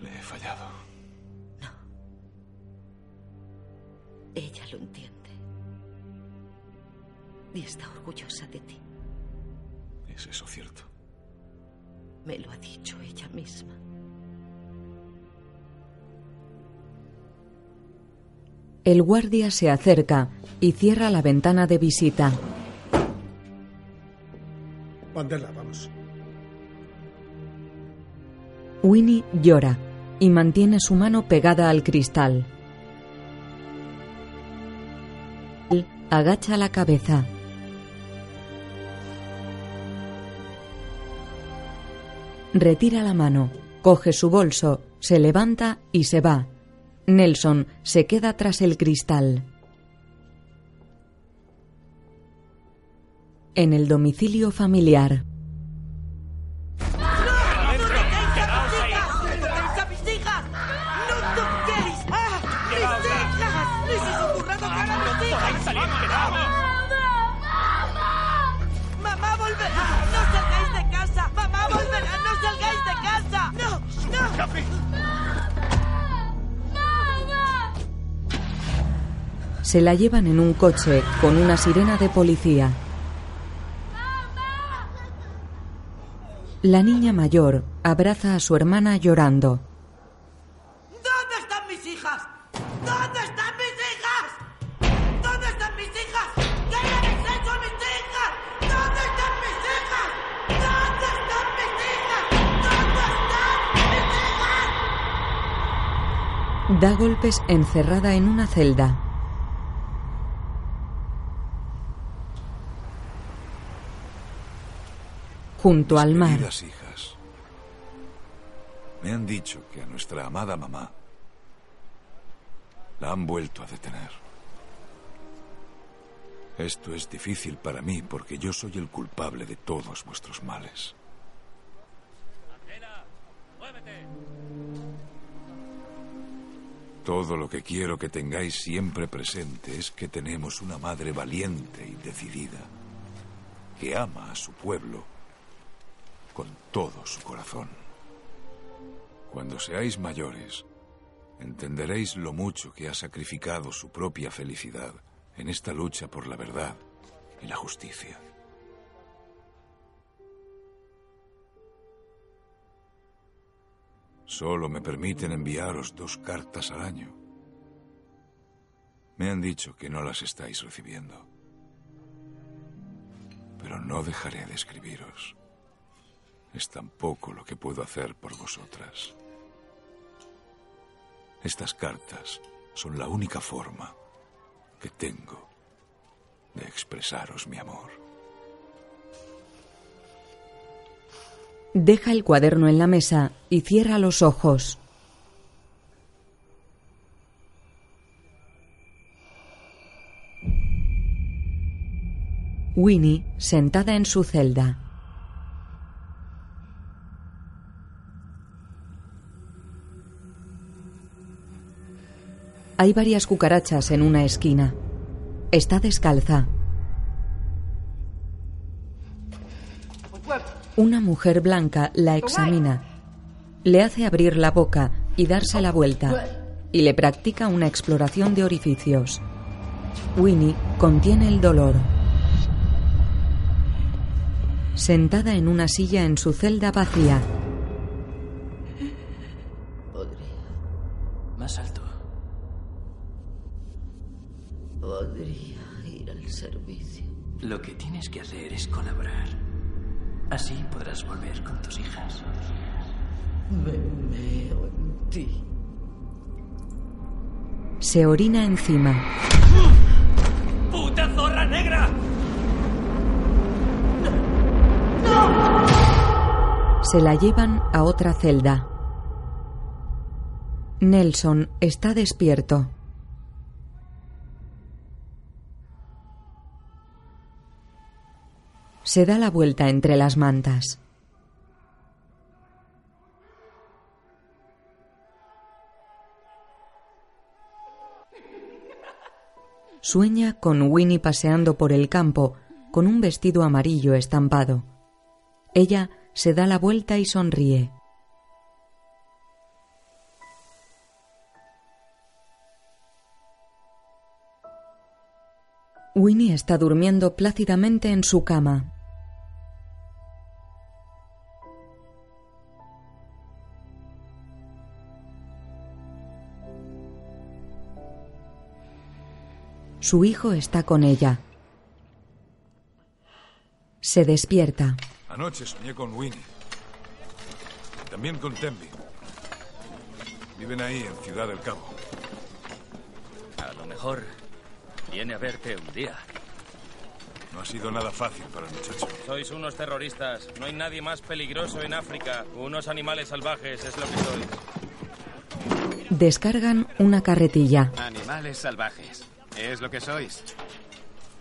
Le he fallado. Ella lo entiende. Y está orgullosa de ti. ¿Es eso cierto? Me lo ha dicho ella misma. El guardia se acerca y cierra la ventana de visita. Mandela, vamos. Winnie llora y mantiene su mano pegada al cristal. Él agacha la cabeza. Retira la mano, coge su bolso, se levanta y se va. Nelson se queda tras el cristal. En el domicilio familiar. Se la llevan en un coche con una sirena de policía. La niña mayor abraza a su hermana llorando. ¿Dónde están mis hijas? ¿Dónde están mis hijas? ¿Dónde están mis hijas? ¿Qué habéis hecho a mis hijas? ¿Dónde están mis hijas? ¿Dónde están mis hijas? ¿Dónde están mis hijas? Da golpes encerrada en una celda. Junto al mar. Queridas hijas, me han dicho que a nuestra amada mamá la han vuelto a detener. Esto es difícil para mí porque yo soy el culpable de todos vuestros males. Todo lo que quiero que tengáis siempre presente es que tenemos una madre valiente y decidida, que ama a su pueblo con todo su corazón. Cuando seáis mayores, entenderéis lo mucho que ha sacrificado su propia felicidad en esta lucha por la verdad y la justicia. Solo me permiten enviaros dos cartas al año. Me han dicho que no las estáis recibiendo. Pero no dejaré de escribiros es tan poco lo que puedo hacer por vosotras. Estas cartas son la única forma que tengo de expresaros mi amor. Deja el cuaderno en la mesa y cierra los ojos. Winnie, sentada en su celda. Hay varias cucarachas en una esquina. Está descalza. Una mujer blanca la examina. Le hace abrir la boca y darse la vuelta. Y le practica una exploración de orificios. Winnie contiene el dolor. Sentada en una silla en su celda vacía. Lo que tienes que hacer es colaborar. Así podrás volver con tus hijas. Me meo en ti. Se orina encima. ¡Puta zorra negra! Se la llevan a otra celda. Nelson está despierto. Se da la vuelta entre las mantas. Sueña con Winnie paseando por el campo con un vestido amarillo estampado. Ella se da la vuelta y sonríe. Winnie está durmiendo plácidamente en su cama. Su hijo está con ella. Se despierta. Anoche soñé con Winnie. También con Tembi. Viven ahí, en Ciudad del Cabo. A lo mejor viene a verte un día. No ha sido nada fácil para el muchacho. Sois unos terroristas. No hay nadie más peligroso en África. Unos animales salvajes es lo que sois. Descargan una carretilla. Animales salvajes. Es lo que sois.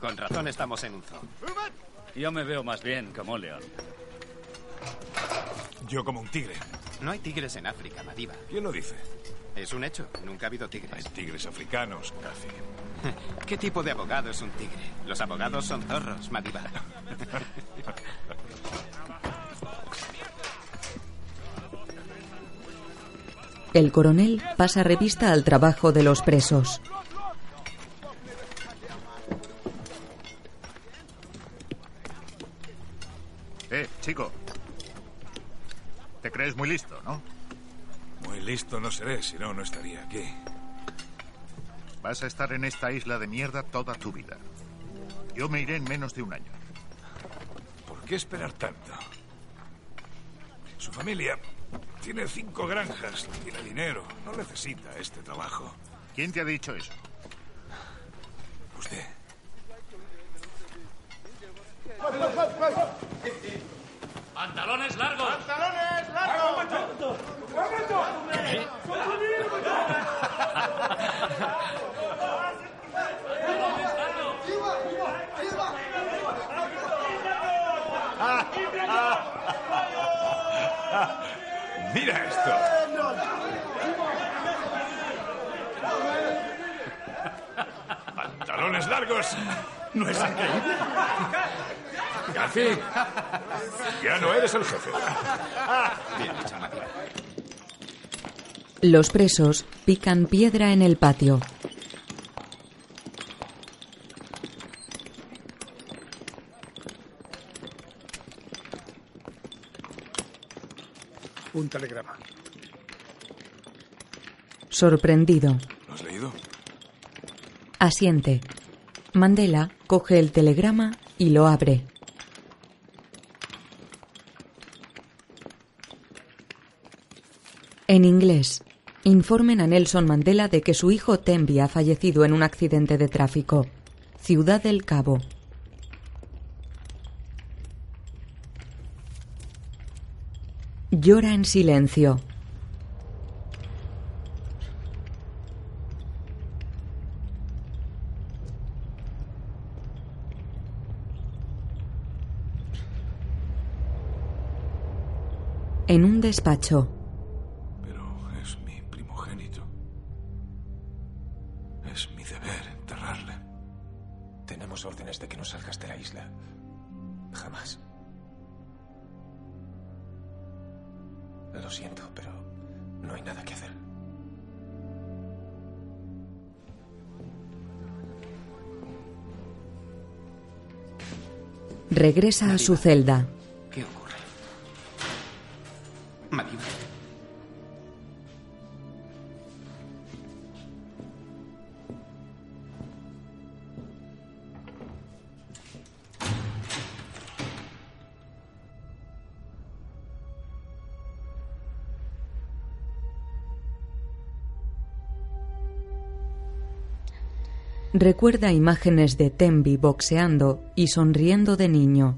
Con razón estamos en un zoo. Yo me veo más bien como un león. Yo como un tigre. No hay tigres en África, Madiba. ¿Quién lo dice? Es un hecho. Nunca ha habido tigres. Hay tigres africanos, casi. ¿Qué tipo de abogado es un tigre? Los abogados son zorros, Madiba. El coronel pasa revista al trabajo de los presos. Eh, chico. Te crees muy listo, ¿no? Muy listo no seré, si no, no estaría aquí. Vas a estar en esta isla de mierda toda tu vida. Yo me iré en menos de un año. ¿Por qué esperar tanto? Su familia tiene cinco granjas, tiene dinero, no necesita este trabajo. ¿Quién te ha dicho eso? Usted. ¡Pantalones largos! ¡Pantalones largos! Mira esto. Pantalones largos. ¿No es increíble? Casi. Ya no eres el jefe. Bien Madiba. Los presos pican piedra en el patio. Un telegrama. Sorprendido. ¿Lo has leído? Asiente. Mandela coge el telegrama y lo abre. En inglés informen a Nelson Mandela de que su hijo Tembi ha fallecido en un accidente de tráfico. Ciudad del Cabo. Llora en silencio. En un despacho. Regresa a su celda. Recuerda imágenes de Tembi boxeando y sonriendo de niño.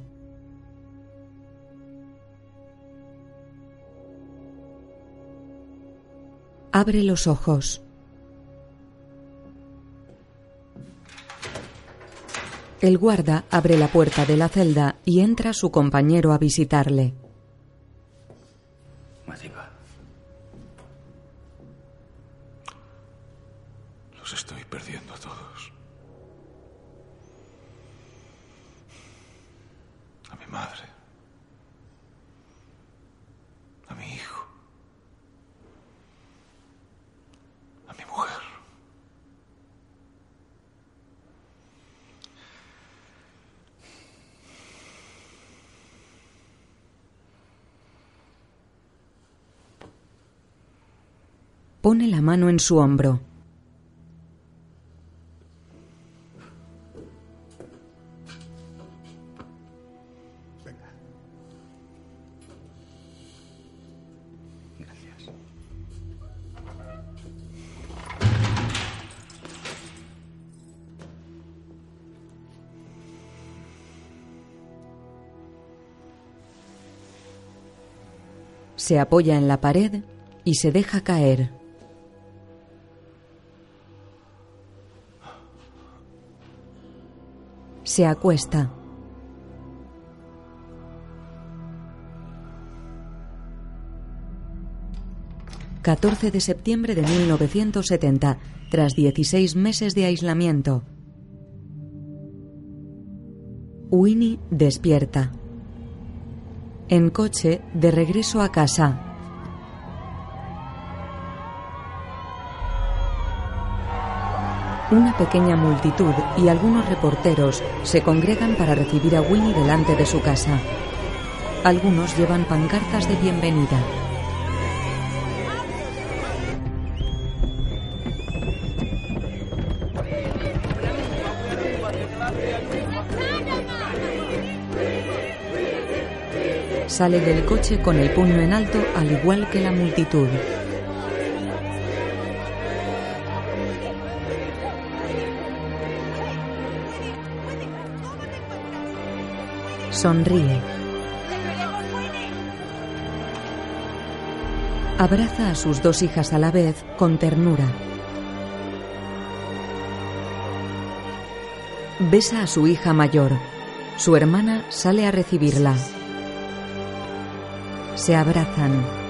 Abre los ojos. El guarda abre la puerta de la celda y entra su compañero a visitarle. Los estoy perdiendo todos. A mi madre. A mi hijo. A mi mujer. Pone la mano en su hombro. Gracias. Se apoya en la pared y se deja caer. Se acuesta. ...14 de septiembre de 1970... ...tras 16 meses de aislamiento... Winnie despierta. En coche, de regreso a casa. Una pequeña multitud y algunos reporteros se congregan para recibir a Winnie delante de su casa. Algunos llevan pancartas de bienvenida. Sale del coche con el puño en alto al igual que la multitud. Sonríe. Abraza a sus dos hijas a la vez con ternura. Besa a su hija mayor. Su hermana sale a recibirla. Se abrazan.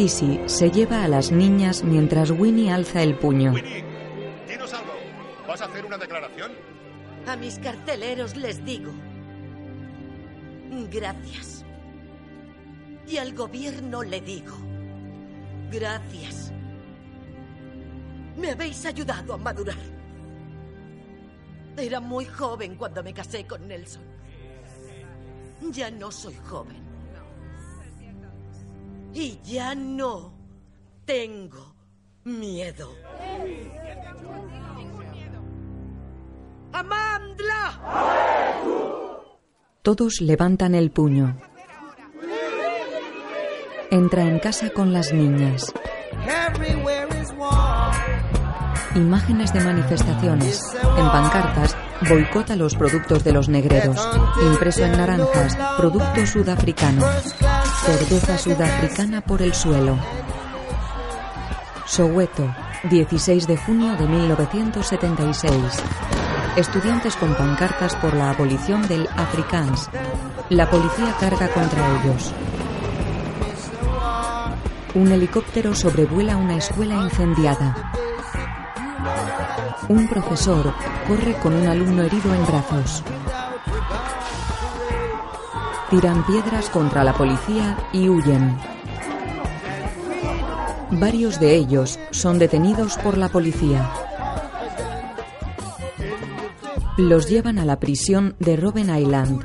Sisi se lleva a las niñas mientras Winnie alza el puño. Dinos algo. ¿Vas a hacer una declaración? A mis carceleros les digo. Gracias. Y al gobierno le digo. Gracias. Me habéis ayudado a madurar. Era muy joven cuando me casé con Nelson. Ya no soy joven. Y ya no tengo miedo. ¡Amandla! Todos levantan el puño. Entra en casa con las niñas. Imágenes de manifestaciones. En pancartas, boicota los productos de los negreros. Impreso en naranjas, producto sudafricano. Cerveza sudafricana por el suelo. Soweto, 16 de junio de 1976. Estudiantes con pancartas por la abolición del Afrikaans. La policía carga contra ellos. Un helicóptero sobrevuela una escuela incendiada. Un profesor corre con un alumno herido en brazos. Tiran piedras contra la policía y huyen. Varios de ellos son detenidos por la policía. Los llevan a la prisión de Robben Island.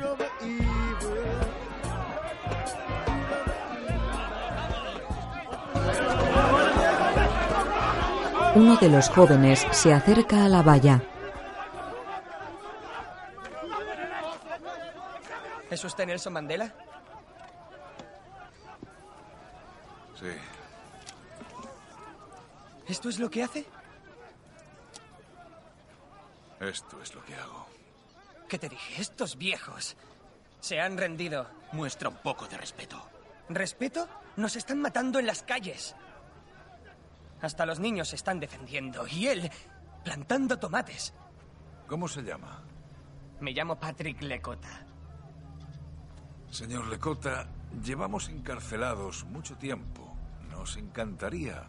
Uno de los jóvenes se acerca a la valla. ¿Es usted Nelson Mandela? Sí. ¿Esto es lo que hace? Esto es lo que hago. ¿Qué te dije? Estos viejos se han rendido. Muestra un poco de respeto. ¿Respeto? Nos están matando en las calles. Hasta los niños se están defendiendo. Y él, plantando tomates. ¿Cómo se llama? Me llamo Patrick Lecota. Señor Lecota, llevamos encarcelados mucho tiempo. Nos encantaría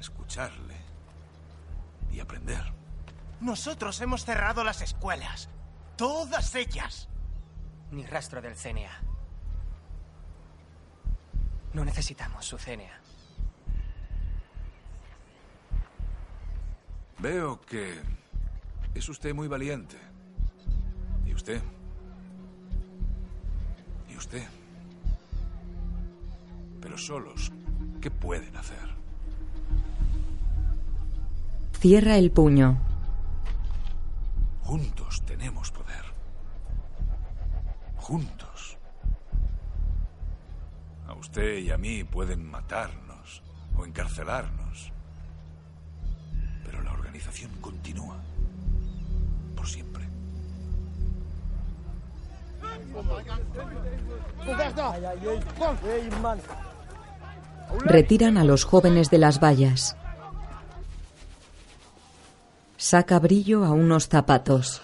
escucharle y aprender. Nosotros hemos cerrado las escuelas. Todas ellas. Ni rastro del CNA. No necesitamos su CNA. Veo que es usted muy valiente. ¿Y usted? ¿Y usted? Pero solos, ¿qué pueden hacer? Cierra el puño. Juntos tenemos poder. Juntos. A usted y a mí pueden matarnos o encarcelarnos. Pero la organización continúa. Por siempre. Retiran a los jóvenes de las vallas. Saca brillo a unos zapatos.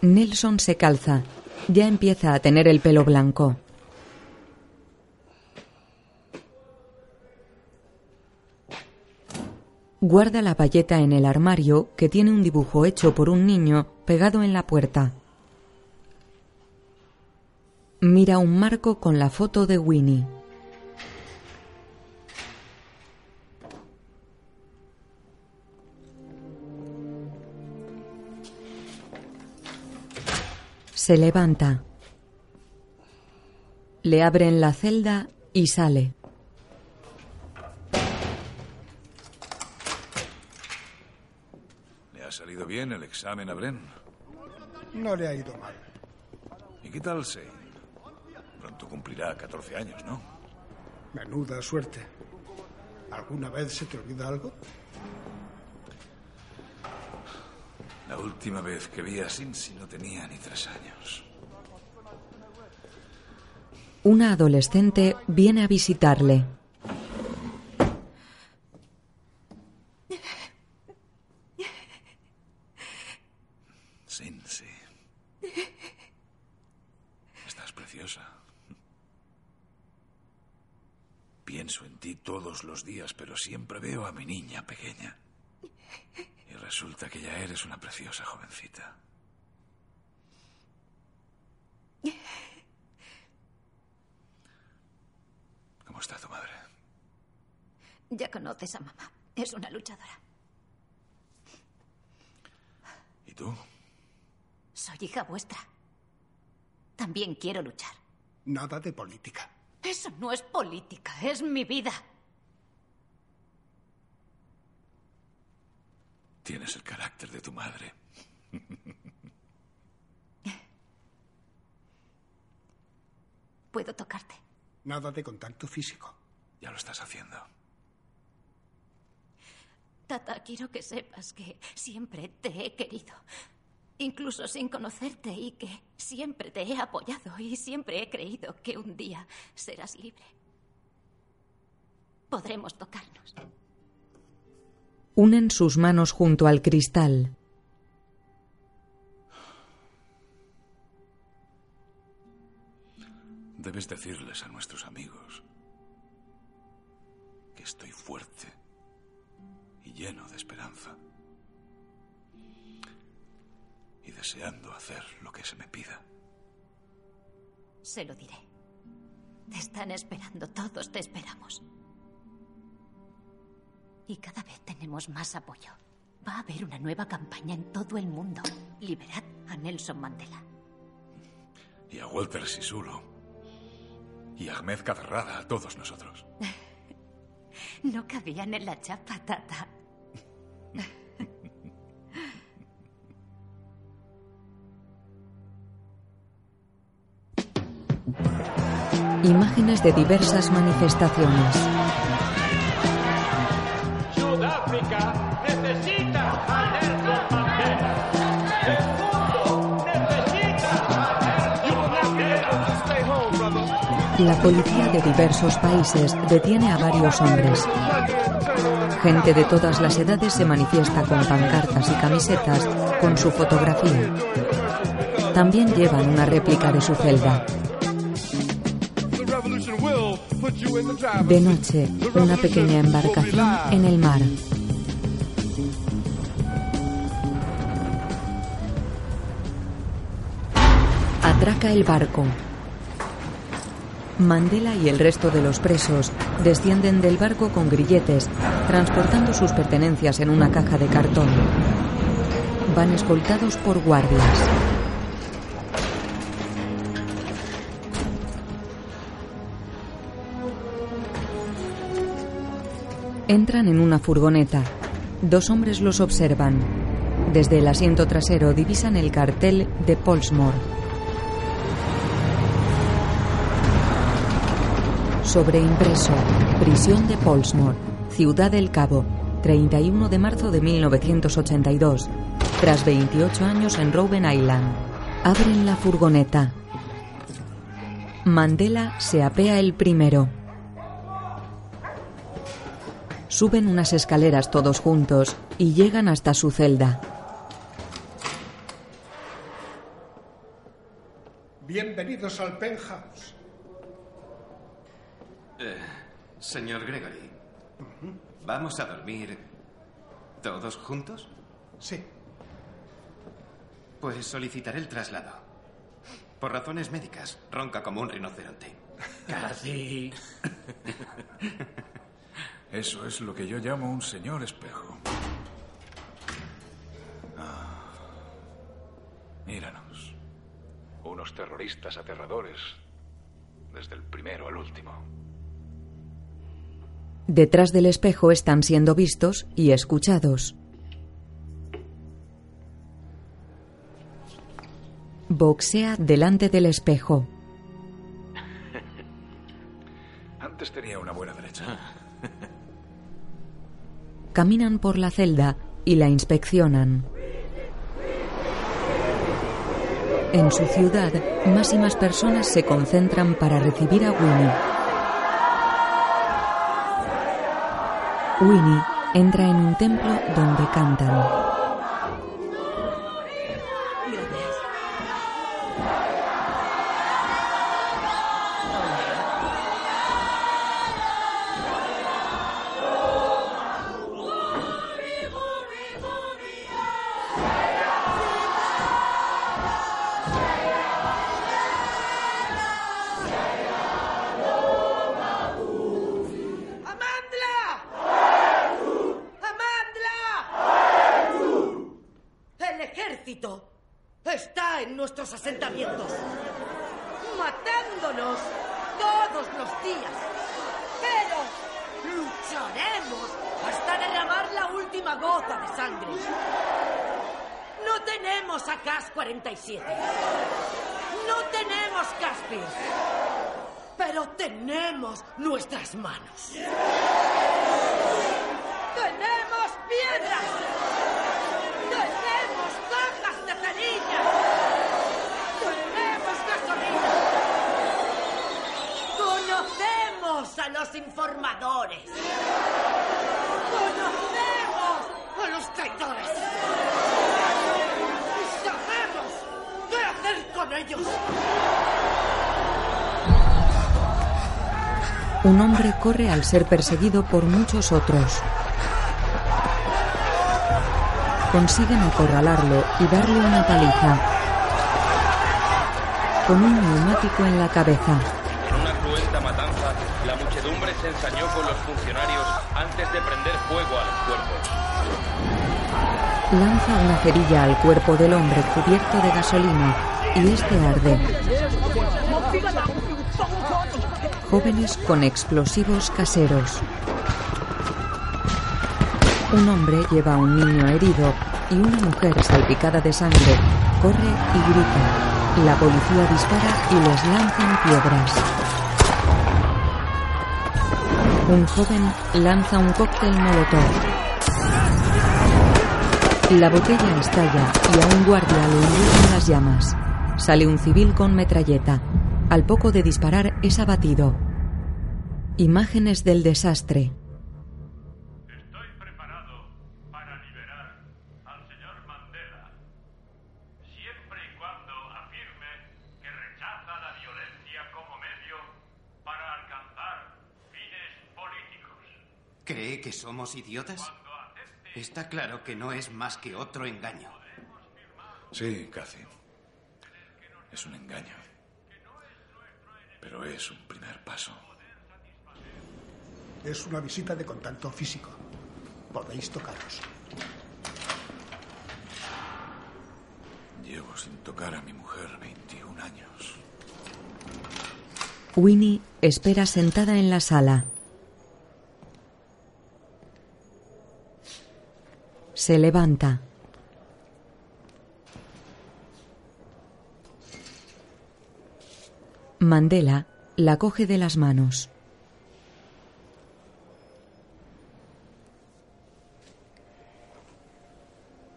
Nelson se calza. Ya empieza a tener el pelo blanco. Guarda la bayeta en el armario que tiene un dibujo hecho por un niño pegado en la puerta. Mira un marco con la foto de Winnie. Se levanta. Le abren la celda y sale. ¿Le ha salido bien el examen a Bren? No le ha ido mal. ¿Y qué tal Shane? Pronto cumplirá 14 años, ¿no? Menuda suerte. ¿Alguna vez se te olvida algo? La última vez que vi a Cincy no tenía ni tres años. Una adolescente viene a visitarle. Cincy. Estás preciosa. Pienso en ti todos los días, pero siempre veo a mi niña pequeña. Y resulta que ya eres una preciosa jovencita. ¿Cómo está tu madre? Ya conoces a mamá. Es una luchadora. ¿Y tú? Soy hija vuestra. También quiero luchar. Nada de política. Eso no es política, es mi vida. Tienes el carácter de tu madre. Puedo tocarte. Nada de contacto físico. Ya lo estás haciendo. Tata, quiero que sepas que siempre te he querido. Incluso sin conocerte y que siempre te he apoyado y siempre he creído que un día serás libre. Podremos tocarnos. Unen sus manos junto al cristal. Debes decirles a nuestros amigos que estoy fuerte y lleno de esperanza. Y deseando hacer lo que se me pida. Se lo diré. Te están esperando, todos te esperamos. Y cada vez tenemos más apoyo. Va a haber una nueva campaña en todo el mundo. Liberad a Nelson Mandela. Y a Walter Sisulo. Y a Ahmed Cacerrada, a todos nosotros. No cabían en la chapa, tata. Imágenes de diversas manifestaciones. La policía de diversos países detiene a varios hombres. Gente de todas las edades se manifiesta con pancartas y camisetas con su fotografía. También llevan una réplica de su celda. De noche, una pequeña embarcación en el mar. Atraca el barco. Mandela y el resto de los presos descienden del barco con grilletes, transportando sus pertenencias en una caja de cartón. Van escoltados por guardias. Entran en una furgoneta. Dos hombres los observan. Desde el asiento trasero divisan el cartel de Polsmore. Sobreimpreso. Prisión de Polsmore. Ciudad del Cabo. 31 de marzo de 1982. Tras 28 años en Robben Island. Abren la furgoneta. Mandela se apea el primero. Suben unas escaleras todos juntos y llegan hasta su celda. Bienvenidos al penthouse. Eh, señor Gregory, ¿vamos a dormir todos juntos? Sí. Pues solicitaré el traslado. Por razones médicas, ronca como un rinoceronte. Casi. Eso es lo que yo llamo un señor espejo. Ah. Míranos. Unos terroristas aterradores. Desde el primero al último. Detrás del espejo están siendo vistos y escuchados. Boxea delante del espejo. Antes tenía una buena derecha. Caminan por la celda y la inspeccionan. En su ciudad, más y más personas se concentran para recibir a Winnie. Winnie entra en un templo donde cantan. Un hombre corre al ser perseguido por muchos otros. Consiguen acorralarlo y darle una paliza. Con un neumático en la cabeza. En una cruenta matanza, la muchedumbre se ensañó con los funcionarios antes de prender fuego a los cuerpos. Lanza una cerilla al cuerpo del hombre cubierto de gasolina y este arde. Jóvenes con explosivos caseros. Un hombre lleva a un niño herido y una mujer salpicada de sangre corre y grita. La policía dispara y les lanzan piedras. Un joven lanza un cóctel molotov. La botella estalla y a un guardia lo envuelven las llamas. Sale un civil con metralleta. Al poco de disparar es abatido. Imágenes del desastre. Estoy preparado para liberar al señor Mandela, siempre y cuando afirme que rechaza la violencia como medio para alcanzar fines políticos. ¿Cree que somos idiotas? Está claro que no es más que otro engaño. Sí, Cathy. Es un engaño. Pero es un primer paso. Es una visita de contacto físico. Podéis tocaros. Llevo sin tocar a mi mujer 21 años. Winnie espera sentada en la sala. Se levanta. Mandela la coge de las manos.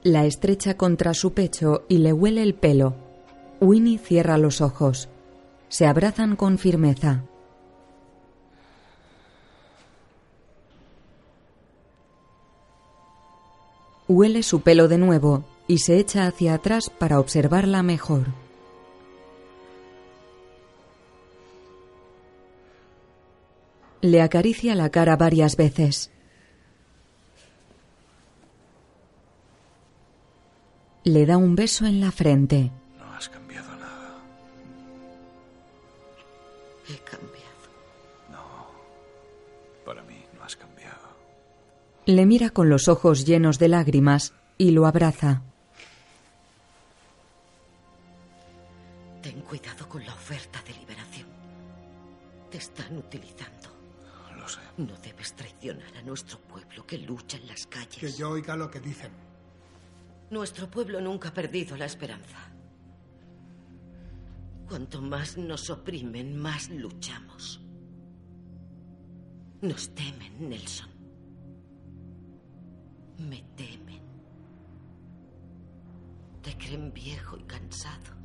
La estrecha contra su pecho y le huele el pelo. Winnie cierra los ojos. Se abrazan con firmeza. Huele su pelo de nuevo y se echa hacia atrás para observarla mejor. Le acaricia la cara varias veces. Le da un beso en la frente. No has cambiado nada. He cambiado. Para mí no has cambiado. Le mira con los ojos llenos de lágrimas y lo abraza. Ten cuidado con la oferta de liberación. Te están utilizando. Traicionar a nuestro pueblo que lucha en las calles. Que yo oiga lo que dicen. Nuestro pueblo nunca ha perdido la esperanza. Cuanto más nos oprimen, más luchamos. Nos temen, Nelson. Me temen. Te creen viejo y cansado.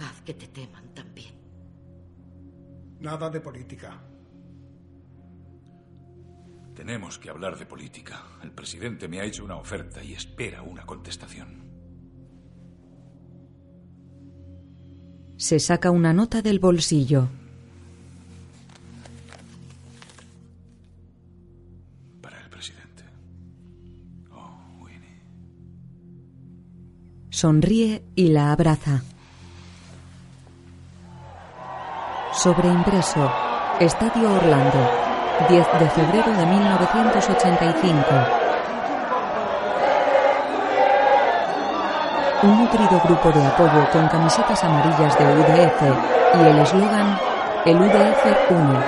Haz que te teman también. Nada de política. Tenemos que hablar de política. El presidente me ha hecho una oferta y espera una contestación. Se saca una nota del bolsillo. Para el presidente. Sonríe y la abraza. Sobreimpreso. Estadio Orlando. 10 de febrero de 1985. Un nutrido grupo de apoyo con camisetas amarillas de UDF y el eslogan El UDF une.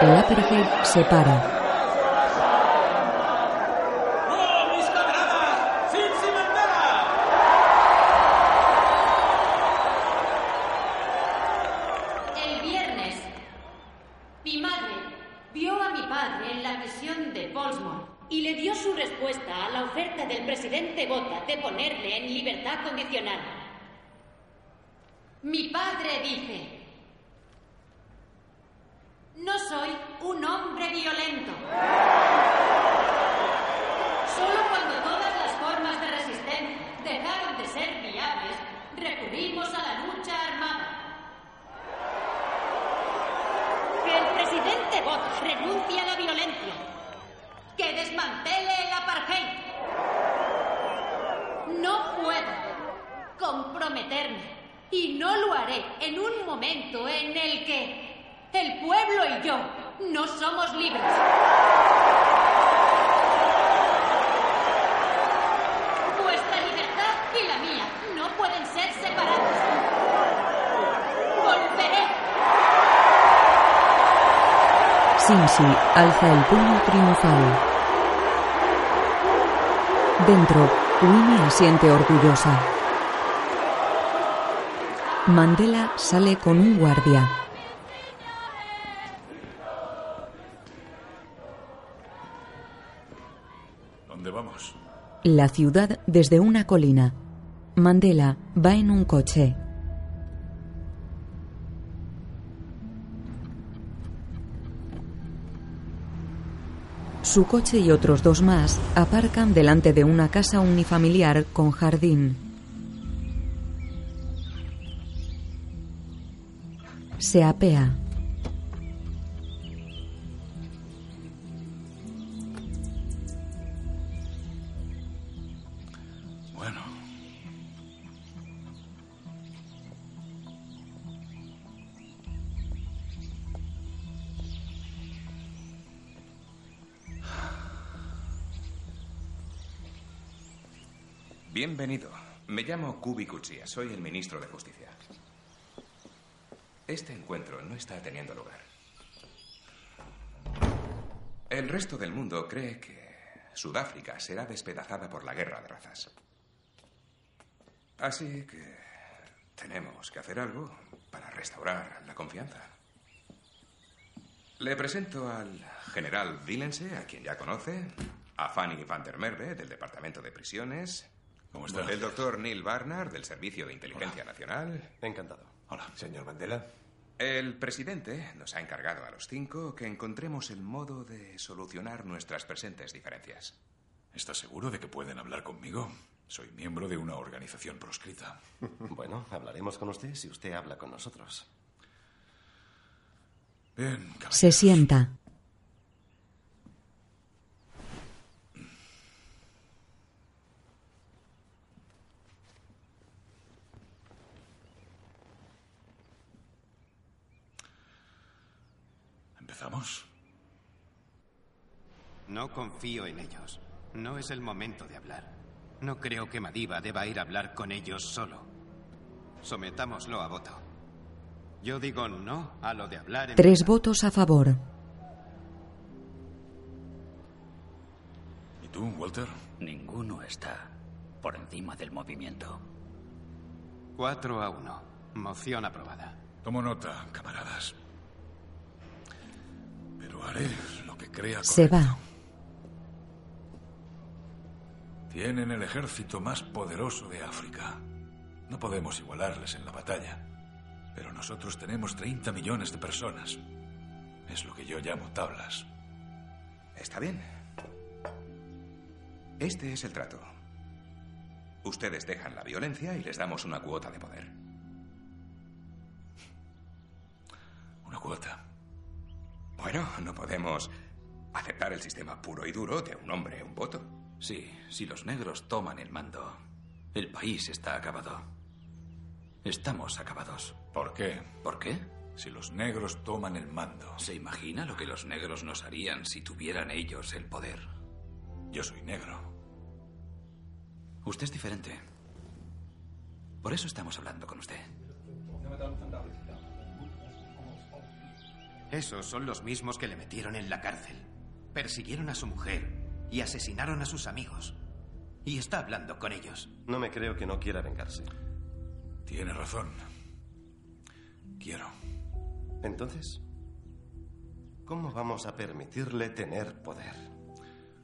El apartheid separa. El viernes, mi madre vio a mi padre en la prisión de Portsmouth y le dio su respuesta a la oferta del presidente Bota de ponerle en libertad condicional. Mi padre dice, no soy un hombre violento. Solo cuando todas las formas de resistencia dejaron de ser viables, recurrimos a la lucha armada. Que el presidente Bot renuncie a la violencia. Que desmantele el apartheid. No puedo comprometerme y no lo haré en un momento en el que el pueblo y yo no somos libres. Vuestra libertad y la mía no pueden ser separadas. Volveré. Sinsi alza el puño triunfal. Dentro, Winnie asiente orgullosa. Mandela sale con un guardia. ¿Dónde vamos? La ciudad desde una colina. Mandela va en un coche. Su coche y otros dos más aparcan delante de una casa unifamiliar con jardín. Se apea. Bienvenido. Me llamo Kubi Kutsia. Soy el ministro de Justicia. Este encuentro no está teniendo lugar. El resto del mundo cree que Sudáfrica será despedazada por la guerra de razas. Así que tenemos que hacer algo para restaurar la confianza. Le presento al general Dillense, a quien ya conoce, a Fanny van der Merwe, del Departamento de Prisiones, ¿Cómo está? el doctor Neil Barnard, del Servicio de Inteligencia Nacional. Encantado. Hola. Señor Mandela. El presidente nos ha encargado a los cinco que encontremos el modo de solucionar nuestras presentes diferencias. ¿Está seguro de que pueden hablar conmigo? Soy miembro de una organización proscrita. Bueno, hablaremos con usted si usted habla con nosotros. Bien, Se sienta. ¿Empezamos? No confío en ellos. No es el momento de hablar. No creo que Madiba deba ir a hablar con ellos solo. Sometámoslo a voto. Yo digo no a lo de hablar en... Tres votos a favor. ¿Y tú, Walter? Ninguno está por encima del movimiento. 4 a 1. Moción aprobada. Tomo nota, camaradas. Pero haré lo que crea Se correcto. va. Tienen el ejército más poderoso de África. No podemos igualarles en la batalla. Pero nosotros tenemos 30 millones de personas. Es lo que yo llamo tablas. Está bien. Este es el trato. Ustedes dejan la violencia y les damos una cuota de poder. Una cuota. Bueno, no podemos aceptar el sistema puro y duro de un hombre, un voto. Sí, si los negros toman el mando, el país está acabado. Estamos acabados. ¿Por qué? ¿Por qué? Si los negros toman el mando. ¿Se imagina lo que los negros nos harían si tuvieran ellos el poder? Yo soy negro. Usted es diferente. Por eso estamos hablando con usted. Esos son los mismos que le metieron en la cárcel. Persiguieron a su mujer y asesinaron a sus amigos. Y está hablando con ellos. No me creo que no quiera vengarse. Tiene razón. Quiero. Entonces, ¿cómo vamos a permitirle tener poder?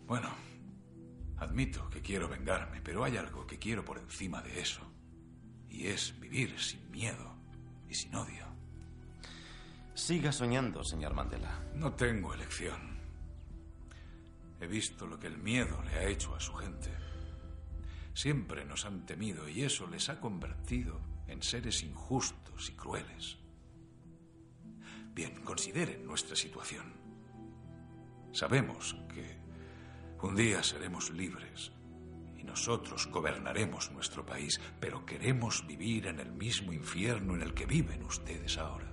Bueno, admito que quiero vengarme, pero hay algo que quiero por encima de eso. Y es vivir sin miedo y sin odio. Siga soñando, señor Mandela. No tengo elección. He visto lo que el miedo le ha hecho a su gente. Siempre nos han temido y eso les ha convertido en seres injustos y crueles. Bien, consideren nuestra situación. Sabemos que un día seremos libres y nosotros gobernaremos nuestro país, pero queremos vivir en el mismo infierno en el que viven ustedes ahora.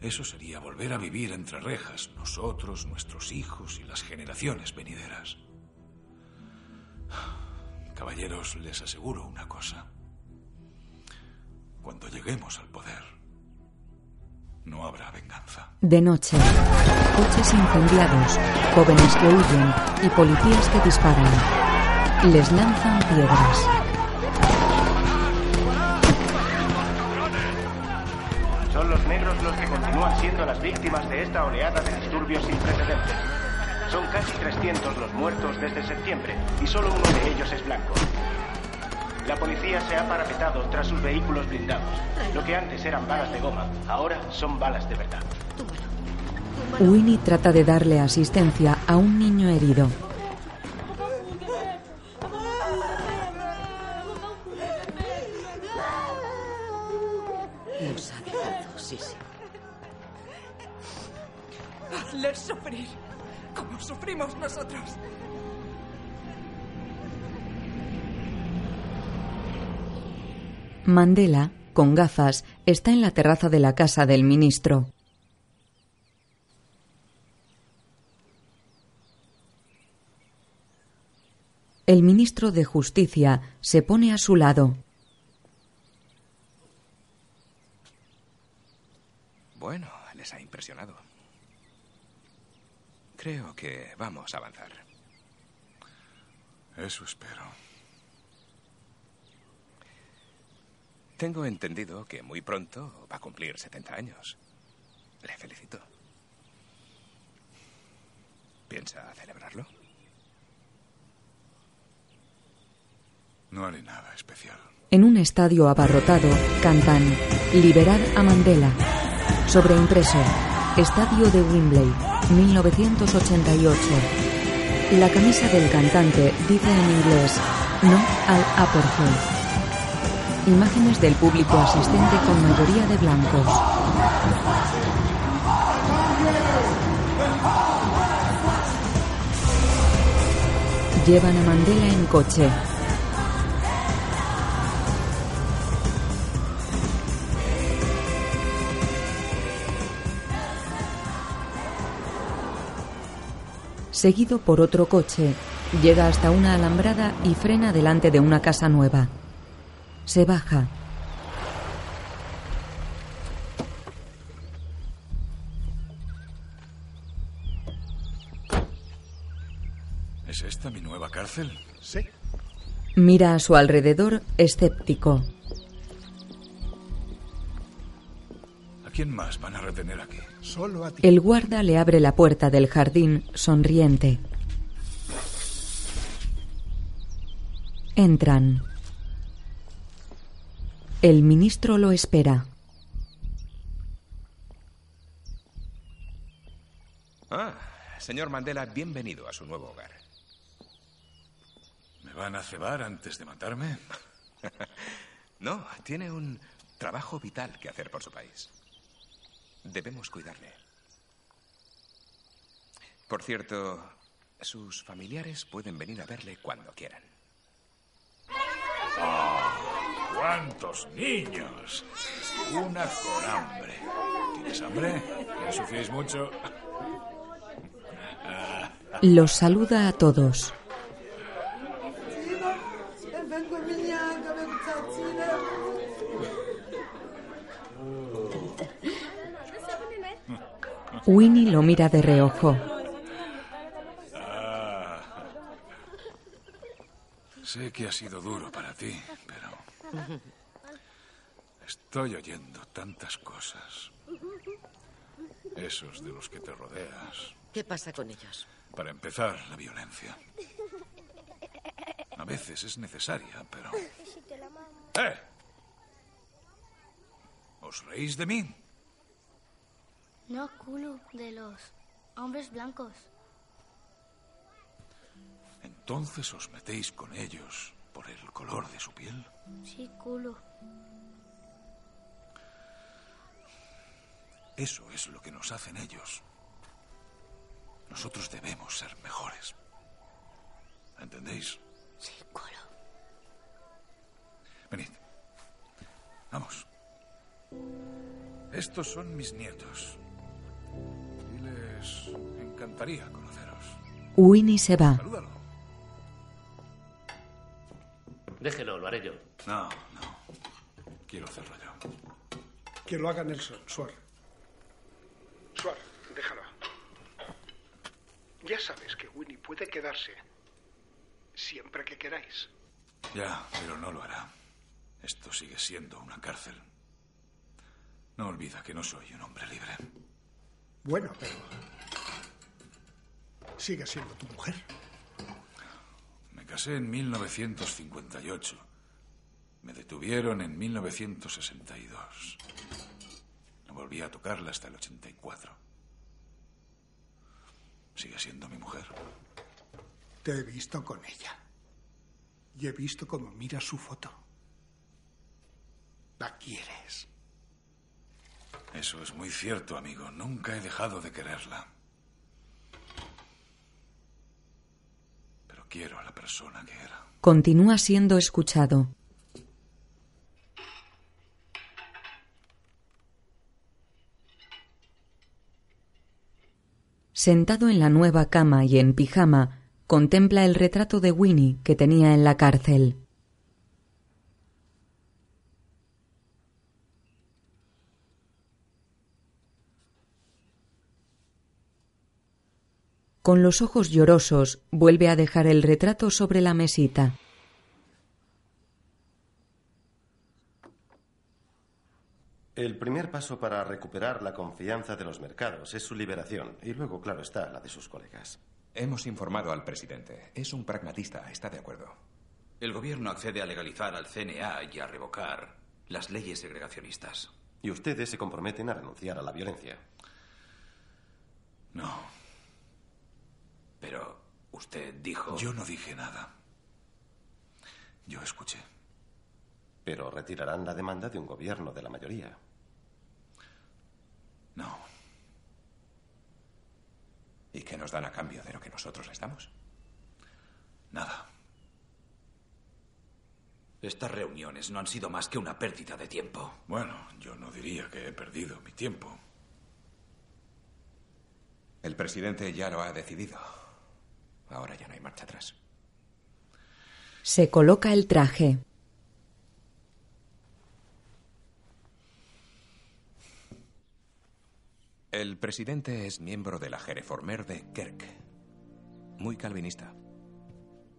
Eso sería volver a vivir entre rejas, nosotros, nuestros hijos y las generaciones venideras. Caballeros, les aseguro una cosa. Cuando lleguemos al poder, no habrá venganza. De noche, coches incendiados, jóvenes que huyen y policías que disparan. Les lanzan piedras. Negros los que continúan siendo las víctimas de esta oleada de disturbios sin precedentes. Son casi 300 los muertos desde septiembre y solo uno de ellos es blanco. La policía se ha parapetado tras sus vehículos blindados. Lo que antes eran balas de goma, ahora son balas de verdad. Winnie trata de darle asistencia a un niño herido. Mandela, con gafas, está en la terraza de la casa del ministro. El ministro de Justicia se pone a su lado. Bueno, les ha impresionado. Creo que vamos a avanzar. Eso espero. Tengo entendido que muy pronto va a cumplir 70 años. Le felicito. ¿Piensa celebrarlo? No haré nada especial. En un estadio abarrotado, cantan Liberad a Mandela. Sobreimpreso, Estadio de Wembley, 1988. La camisa del cantante dice en inglés No al apartheid. Imágenes del público asistente con mayoría de blancos. Llevan a Mandela en coche. Seguido por otro coche, llega hasta una alambrada y frena delante de una casa nueva. Se baja. ¿Es esta mi nueva cárcel? Sí. Mira a su alrededor, escéptico. ¿A quién más van a retener aquí? Solo a ti. El guarda le abre la puerta del jardín, sonriente. Entran. El ministro lo espera. Ah, señor Mandela, bienvenido a su nuevo hogar. ¿Me van a cebar antes de matarme? no, tiene un trabajo vital que hacer por su país. Debemos cuidarle. Por cierto, sus familiares pueden venir a verle cuando quieran. ¡Oh! ¡Cuántos niños! Una con hambre. ¿Tienes hambre? ¿Me ensuciáis mucho? Los saluda a todos. Winnie lo mira de reojo. Ah. Sé que ha sido duro para ti, estoy oyendo tantas cosas. Esos de los que te rodeas. ¿Qué pasa con ellos? Para empezar, la violencia. A veces es necesaria, pero... ¡Eh! ¿Os reís de mí? No, culo de los hombres blancos. Entonces os metéis con ellos por el color de su piel? Sí, culo. Eso es lo que nos hacen ellos. Nosotros debemos ser mejores. ¿Entendéis? Sí, culo. Venid. Vamos. Estos son mis nietos. Y les encantaría conoceros. Winnie se va. Salúdalo. Déjelo, lo haré yo. No, no. Quiero hacerlo yo. Que lo haga Nelson, Suar. Suar, déjalo. Ya sabes que Winnie puede quedarse siempre que queráis. Ya, pero no lo hará. Esto sigue siendo una cárcel. No olvida que no soy un hombre libre. Bueno, pero... Sigue siendo tu mujer. Casé en 1958. Me detuvieron en 1962. No volví a tocarla hasta el 84. Sigue siendo mi mujer. Te he visto con ella. Y he visto cómo mira su foto. La quieres. Eso es muy cierto, amigo. Nunca he dejado de quererla. Quiero a la persona que era. Continúa siendo escuchado. Sentado en la nueva cama y en pijama, contempla el retrato de Winnie que tenía en la cárcel. Con los ojos llorosos, vuelve a dejar el retrato sobre la mesita. El primer paso para recuperar la confianza de los mercados es su liberación y luego, claro está, la de sus colegas. Hemos informado al presidente. Es un pragmatista, está de acuerdo. El gobierno accede a legalizar al CNA y a revocar las leyes segregacionistas. Y ustedes se comprometen a renunciar a la violencia. No. Pero usted dijo... Yo no dije nada. Yo escuché. Pero retirarán la demanda de un gobierno de la mayoría. No. ¿Y qué nos dan a cambio de lo que nosotros les damos? Nada. Estas reuniones no han sido más que una pérdida de tiempo. Bueno, yo no diría que he perdido mi tiempo. El presidente ya lo ha decidido. Ahora ya no hay marcha atrás. Se coloca el traje. El presidente es miembro de la Jereformer de Kerk. Muy calvinista.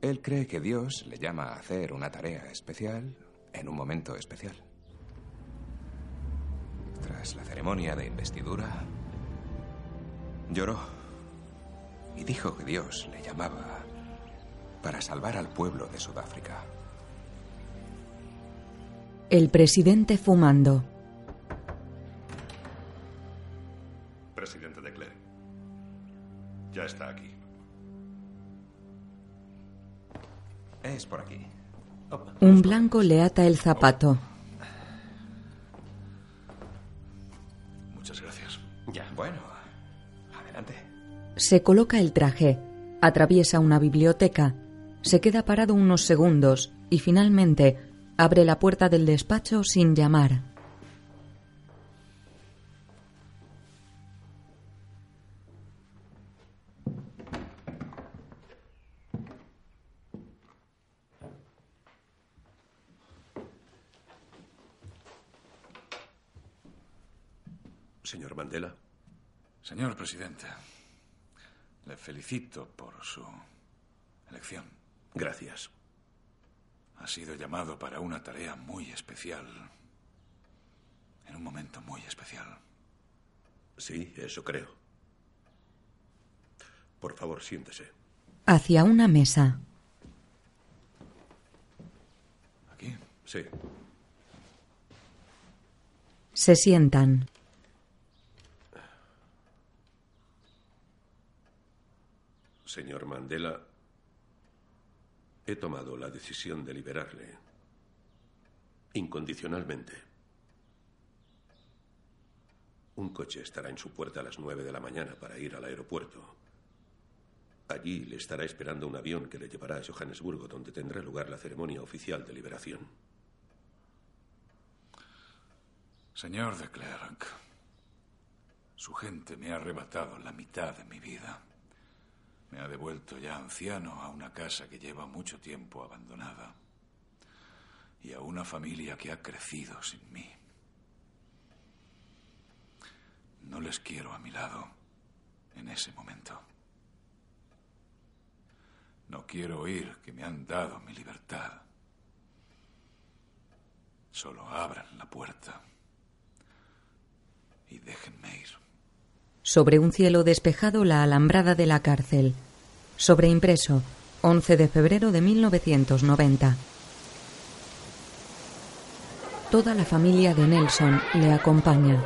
Él cree que Dios le llama a hacer una tarea especial en un momento especial. Tras la ceremonia de investidura, lloró y dijo que Dios le llamaba para salvar al pueblo de Sudáfrica. El presidente fumando. Presidente de Klerk. Ya está aquí. Es por aquí. Un blanco le ata el zapato. Muchas gracias. Ya. Bueno, adelante. Se coloca el traje, atraviesa una biblioteca, se queda parado unos segundos y finalmente abre la puerta del despacho sin llamar. Señor Mandela. Señor presidente, le felicito por su elección. Gracias. Ha sido llamado para una tarea muy especial. En un momento muy especial. Sí, eso creo. Por favor, siéntese. Hacia una mesa. ¿Aquí? Sí. Se sientan. Señor Mandela, He tomado la decisión de liberarle. Incondicionalmente. Un coche estará en su puerta a las nueve de la mañana para ir al aeropuerto. Allí le estará esperando un avión que le llevará a Johannesburgo, donde tendrá lugar la ceremonia oficial de liberación. Señor de Klerk, su gente me ha arrebatado la mitad de mi vida. Me ha devuelto ya anciano a una casa que lleva mucho tiempo abandonada y a una familia que ha crecido sin mí. No les quiero a mi lado en ese momento. No quiero oír que me han dado mi libertad. Solo abran la puerta y déjenme ir. Sobre un cielo despejado, la alambrada de la cárcel. Sobreimpreso, 11 de febrero de 1990. Toda la familia de Nelson le acompaña.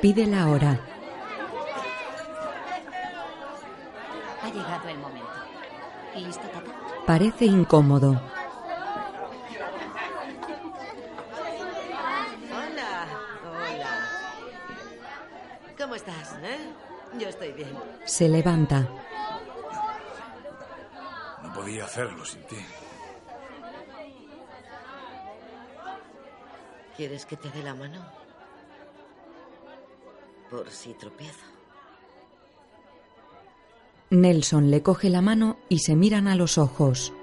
Pide la hora. Ha llegado el momento. ¿Listo, papá? Parece incómodo. Hola, hola. ¿Cómo estás, eh? Yo estoy bien. Se levanta. No podía hacerlo sin ti. ¿Quieres que te dé la mano? Por si tropiezo. Nelson le coge la mano y se miran a los ojos.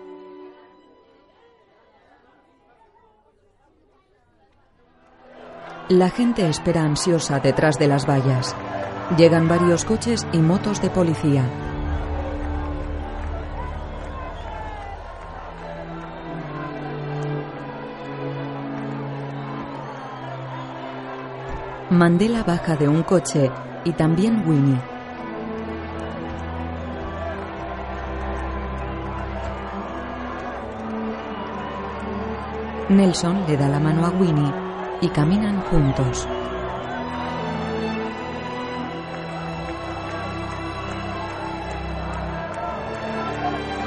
La gente espera ansiosa detrás de las vallas. Llegan varios coches y motos de policía. Mandela baja de un coche y también Winnie. Nelson le da la mano a Winnie y caminan juntos.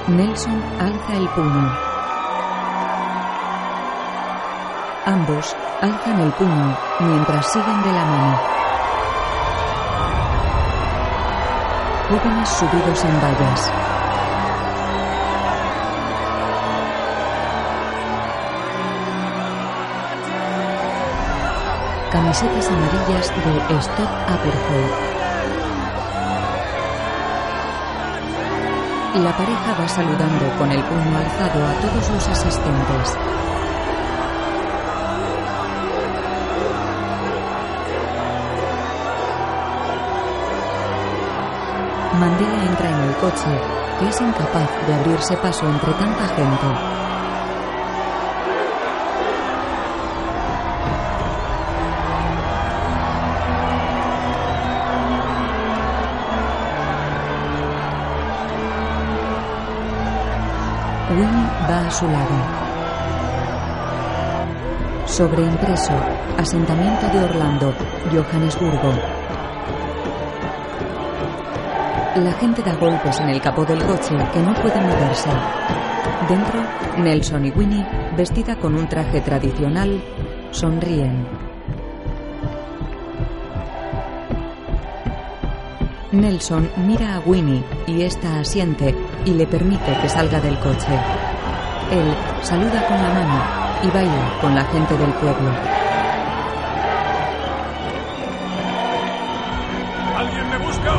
Nelson alza el puño. Ambos alzan el puño mientras siguen de la mano. Jóvenes subidos en vallas. Camisetas amarillas de Stop Apartheid. La pareja va saludando con el puño alzado a todos los asistentes. Mandela entra en el coche, que es incapaz de abrirse paso entre tanta gente. Va a su lado. Sobreimpreso, asentamiento de Orlando, Johannesburgo. La gente da golpes en el capó del coche que no puede moverse. Dentro, Nelson y Winnie, vestida con un traje tradicional, sonríen. Nelson mira a Winnie y ésta asiente y le permite que salga del coche. Él saluda con la mano y baila con la gente del pueblo. ¿Alguien me busca?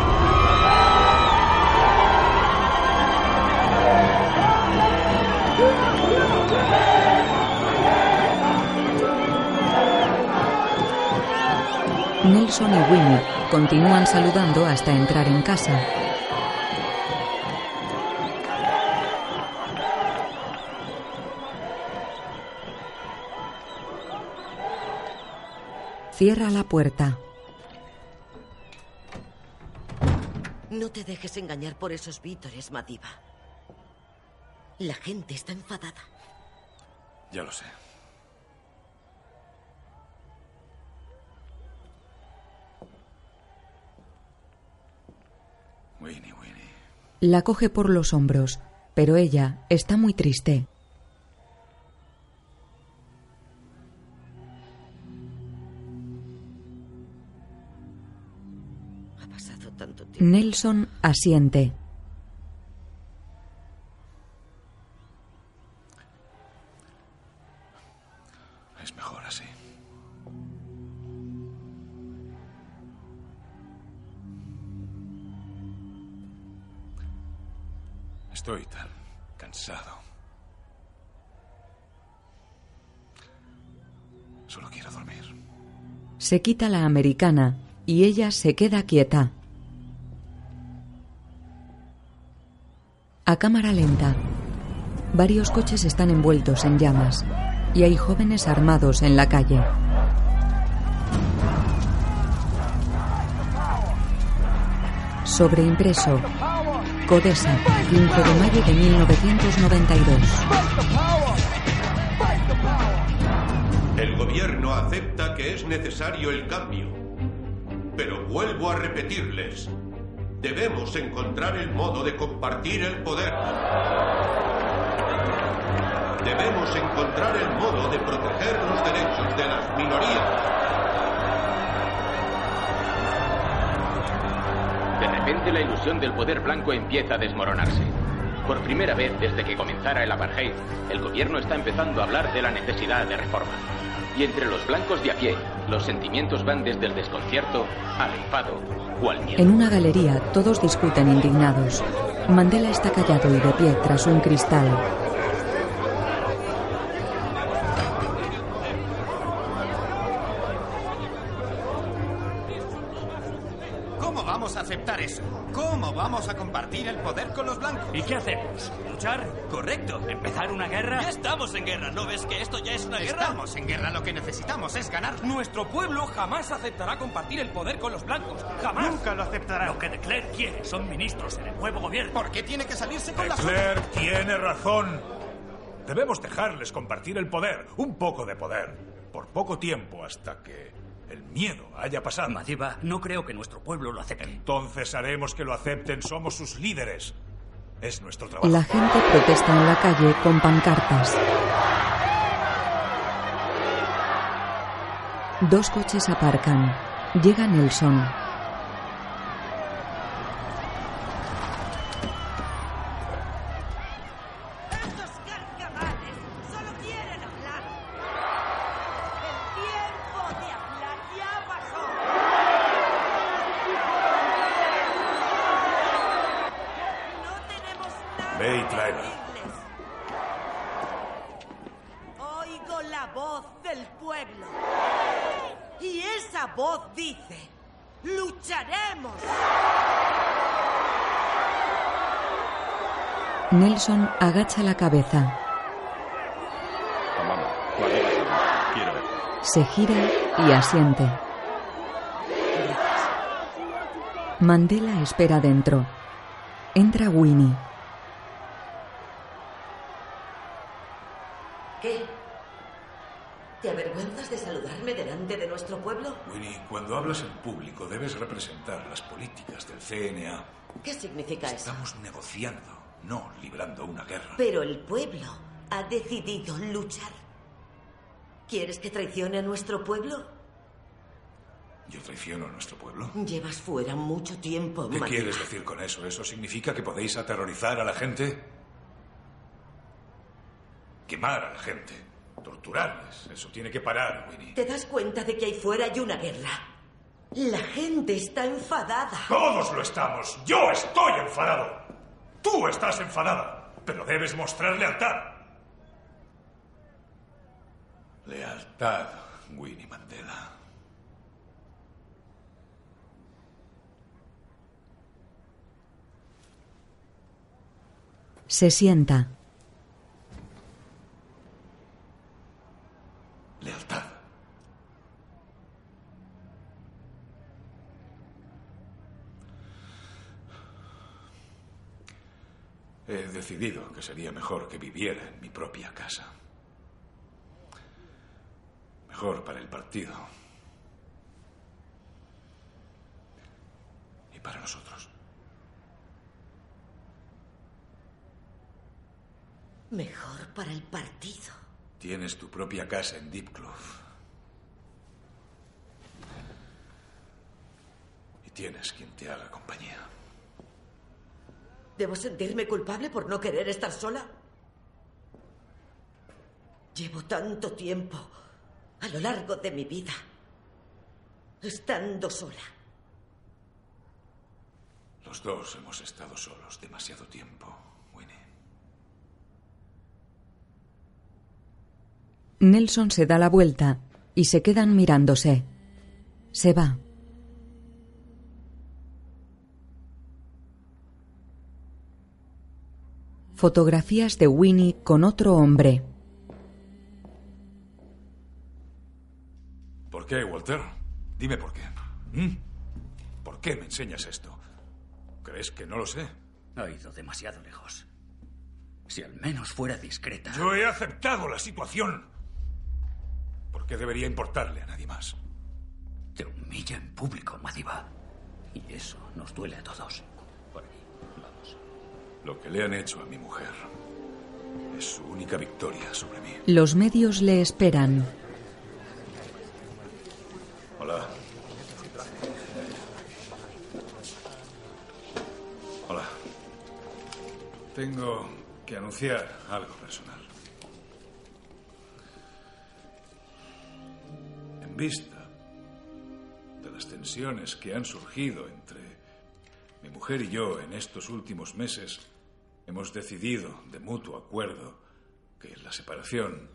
Nelson y Winnie continúan saludando hasta entrar en casa. Cierra la puerta. No te dejes engañar por esos vítores, Madiba. La gente está enfadada. Ya lo sé. Winnie, Winnie. La coge por los hombros, pero ella está muy triste. Nelson asiente. Es mejor así. Estoy tan cansado. Solo quiero dormir. Se quita la americana y ella se queda quieta. A cámara lenta. Varios coches están envueltos en llamas y hay jóvenes armados en la calle. Sobreimpreso. Codesa, 15 de mayo de 1992. El gobierno acepta que es necesario el cambio. Pero vuelvo a repetirles, debemos encontrar el modo de compartir el poder. Debemos encontrar el modo de proteger los derechos de las minorías. De repente la ilusión del poder blanco empieza a desmoronarse. Por primera vez desde que comenzara el apartheid, el gobierno está empezando a hablar de la necesidad de reforma. Y entre los blancos de a pie, los sentimientos van desde el desconcierto al enfado o al miedo. En una galería todos discuten indignados. Mandela está callado y de pie tras un cristal. Compartir el poder con los blancos? ¿Y qué hacemos? ¿Luchar? Correcto. ¿Empezar una guerra? Ya estamos en guerra. ¿No ves que esto ya es una guerra? Estamos en guerra. Lo que necesitamos es ganar. Nuestro pueblo jamás aceptará compartir el poder con los blancos. Jamás. Nunca lo aceptará. Lo que de Klerk quiere son ministros en el nuevo gobierno. ¿Por qué tiene que salirse con la Leclerc tiene razón. Debemos dejarles compartir el poder, un poco de poder, por poco tiempo hasta que el miedo haya pasado. Madiba, no creo que nuestro pueblo lo acepte. Entonces haremos que lo acepten, somos sus líderes. Es nuestro trabajo. La gente protesta en la calle con pancartas. Dos coches aparcan. Llega Nelson. ¡Estos carcavales solo quieren hablar! ¡El tiempo de hablar ya pasó! ¡No tenemos nada Ve y que tráela. decirles. Oigo la voz del pueblo. Y esa voz dice, lucharemos. Nelson agacha la cabeza. Se gira y asiente. Mandela espera dentro. Entra Winnie. ¿Qué? ¿Te avergüenzas de saludarme delante de nuestro pueblo? Winnie, cuando hablas en público debes representar las políticas del CNA. ¿Qué significa eso? Estamos negociando, no librando una guerra. Pero el pueblo ha decidido luchar. ¿Quieres que traicione a nuestro pueblo? ¿Yo traiciono a nuestro pueblo? Llevas fuera mucho tiempo, ¿Qué quieres decir con eso? ¿Eso significa que podéis aterrorizar a la gente? Quemar a la gente. Torturarles. Eso tiene que parar, Winnie. ¿Te das cuenta de que ahí fuera hay una guerra? La gente está enfadada. Todos lo estamos. Yo estoy enfadado. Tú estás enfadada. Pero debes mostrar lealtad. Lealtad, Winnie Mandela. Se sienta. Lealtad. He decidido que sería mejor que viviera en mi propia casa. Mejor para el partido. Y para nosotros. Mejor para el partido. Tienes tu propia casa en Deepclove. Y tienes quien te haga compañía. ¿Debo sentirme culpable por no querer estar sola? Llevo tanto tiempo a lo largo de mi vida estando sola. Los dos hemos estado solos demasiado tiempo, Winnie. Nelson se da la vuelta y se quedan mirándose. Se va. Fotografías de Winnie con otro hombre. ¿Por qué, Walter? Dime por qué. ¿Mm? ¿Por qué me enseñas esto? ¿Crees que no lo sé? Ha ido demasiado lejos. Si al menos fuera discreta. Yo he aceptado la situación. ¿Por qué debería importarle a nadie más? Te humilla en público, Madiba. Y eso nos duele a todos. Lo que le han hecho a mi mujer es su única victoria sobre mí. Los medios le esperan. Hola. Hola. Tengo que anunciar algo personal. En vista de las tensiones que han surgido entre mi mujer y yo en estos últimos meses, hemos decidido de mutuo acuerdo que la separación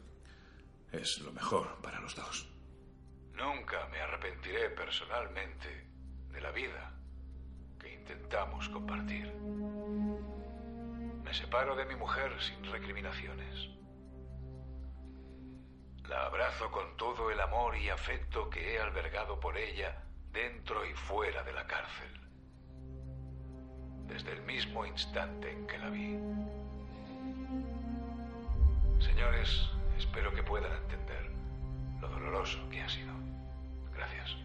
es lo mejor para los dos. Nunca me arrepentiré personalmente de la vida que intentamos compartir. Me separo de mi mujer sin recriminaciones. La abrazo con todo el amor y afecto que he albergado por ella dentro y fuera de la cárcel. Desde el mismo instante en que la vi. Señores, espero que puedan entender lo doloroso que ha sido. Gracias.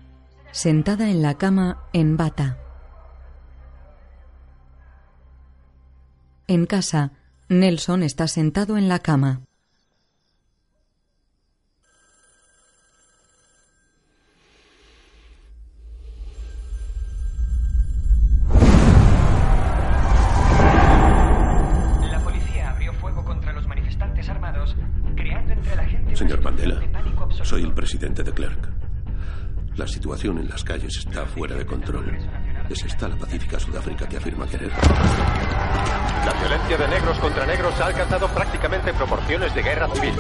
Sentada en la cama, en bata. En casa, Nelson está sentado en la cama. Presidente de Clerk. La situación en las calles está fuera de control. Es esta la pacífica Sudáfrica que afirma querer. La violencia de negros contra negros ha alcanzado prácticamente proporciones de guerra civil.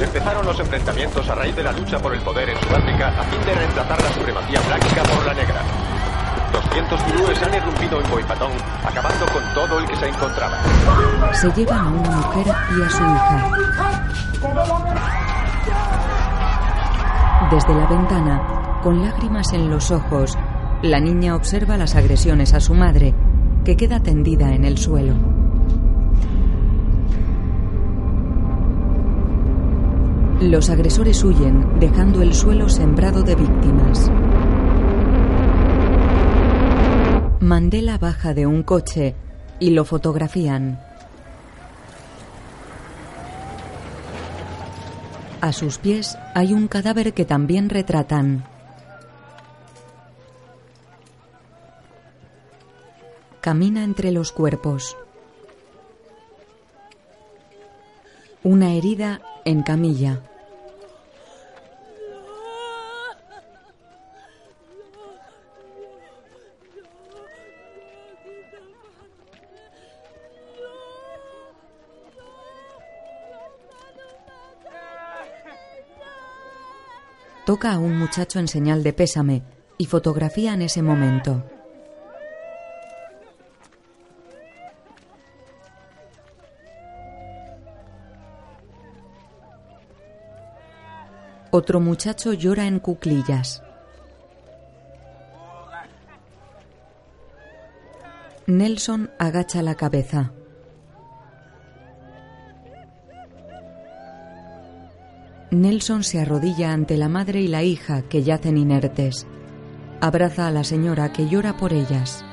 Empezaron los enfrentamientos a raíz de la lucha por el poder en Sudáfrica a fin de reemplazar la supremacía blanca por la negra. 200 zulúes han irrumpido en Boipatón, acabando con todo el que se encontraba. Se llevan a una mujer y a su hija. Desde la ventana, con lágrimas en los ojos, la niña observa las agresiones a su madre, que queda tendida en el suelo. Los agresores huyen, dejando el suelo sembrado de víctimas. Mandela baja de un coche y lo fotografían. A sus pies hay un cadáver que también retratan. Camina entre los cuerpos. Una herida en camilla. Toca a un muchacho en señal de pésame y fotografía en ese momento. Otro muchacho llora en cuclillas. Nelson agacha la cabeza. Nelson se arrodilla ante la madre y la hija que yacen inertes. Abraza a la señora que llora por ellas.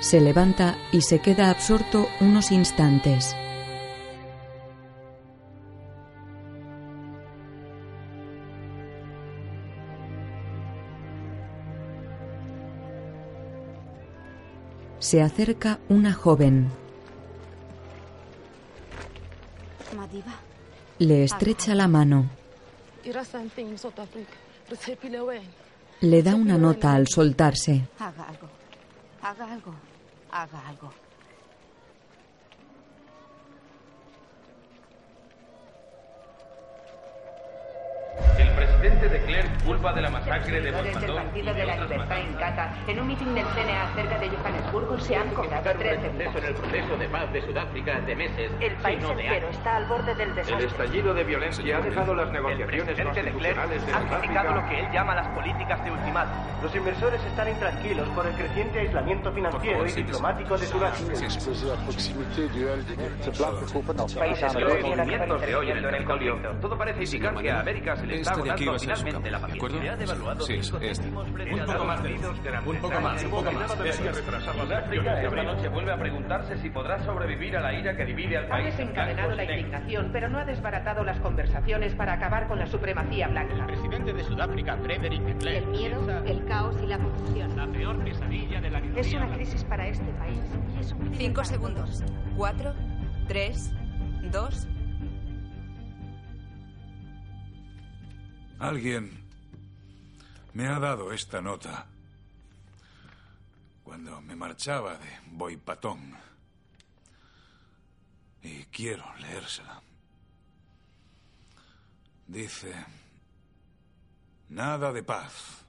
Se levanta y se queda absorto unos instantes. Se acerca una joven. Le estrecha la mano. Le da una nota al soltarse. Haga algo. Haga algo. Haga algo. El presidente de Klerk culpa de la masacre de Seguidores del Partido de la Libertad en Qatar, en un mitin del CNA cerca de Johannesburgo, se han cobrado tres retroceso en el proceso de paz de Sudáfrica de meses, El país entero está al borde del El desastre. estallido de violencia ha dejado las negociaciones constitucionales de ha criticado lo que él llama las políticas de ultimato. Los inversores están intranquilos por el creciente aislamiento financiero y diplomático de Sudáfrica. Los movimientos de hoy en el territorio, todo parece indicar que a América se le está de aquí agotando va a ser su campo, ¿de acuerdo? Ha Sí, este. céntimos frente Un poco más de Un poco más, un poco más. Eso es. es. Sudáfrica esta noche vuelve a preguntarse si podrá sobrevivir a la ira que divide al Ha país en desencadenado la indignación, pero no ha desbaratado las conversaciones para acabar con la supremacía blanca. El presidente de Sudáfrica, Frederick El miedo, el caos y la confusión. la peor pesadilla de la Es una crisis para este país. es Cinco segundos. Cuatro, tres, dos. Alguien me ha dado esta nota cuando me marchaba de Boipatón. Y quiero leérsela. Dice, nada de paz.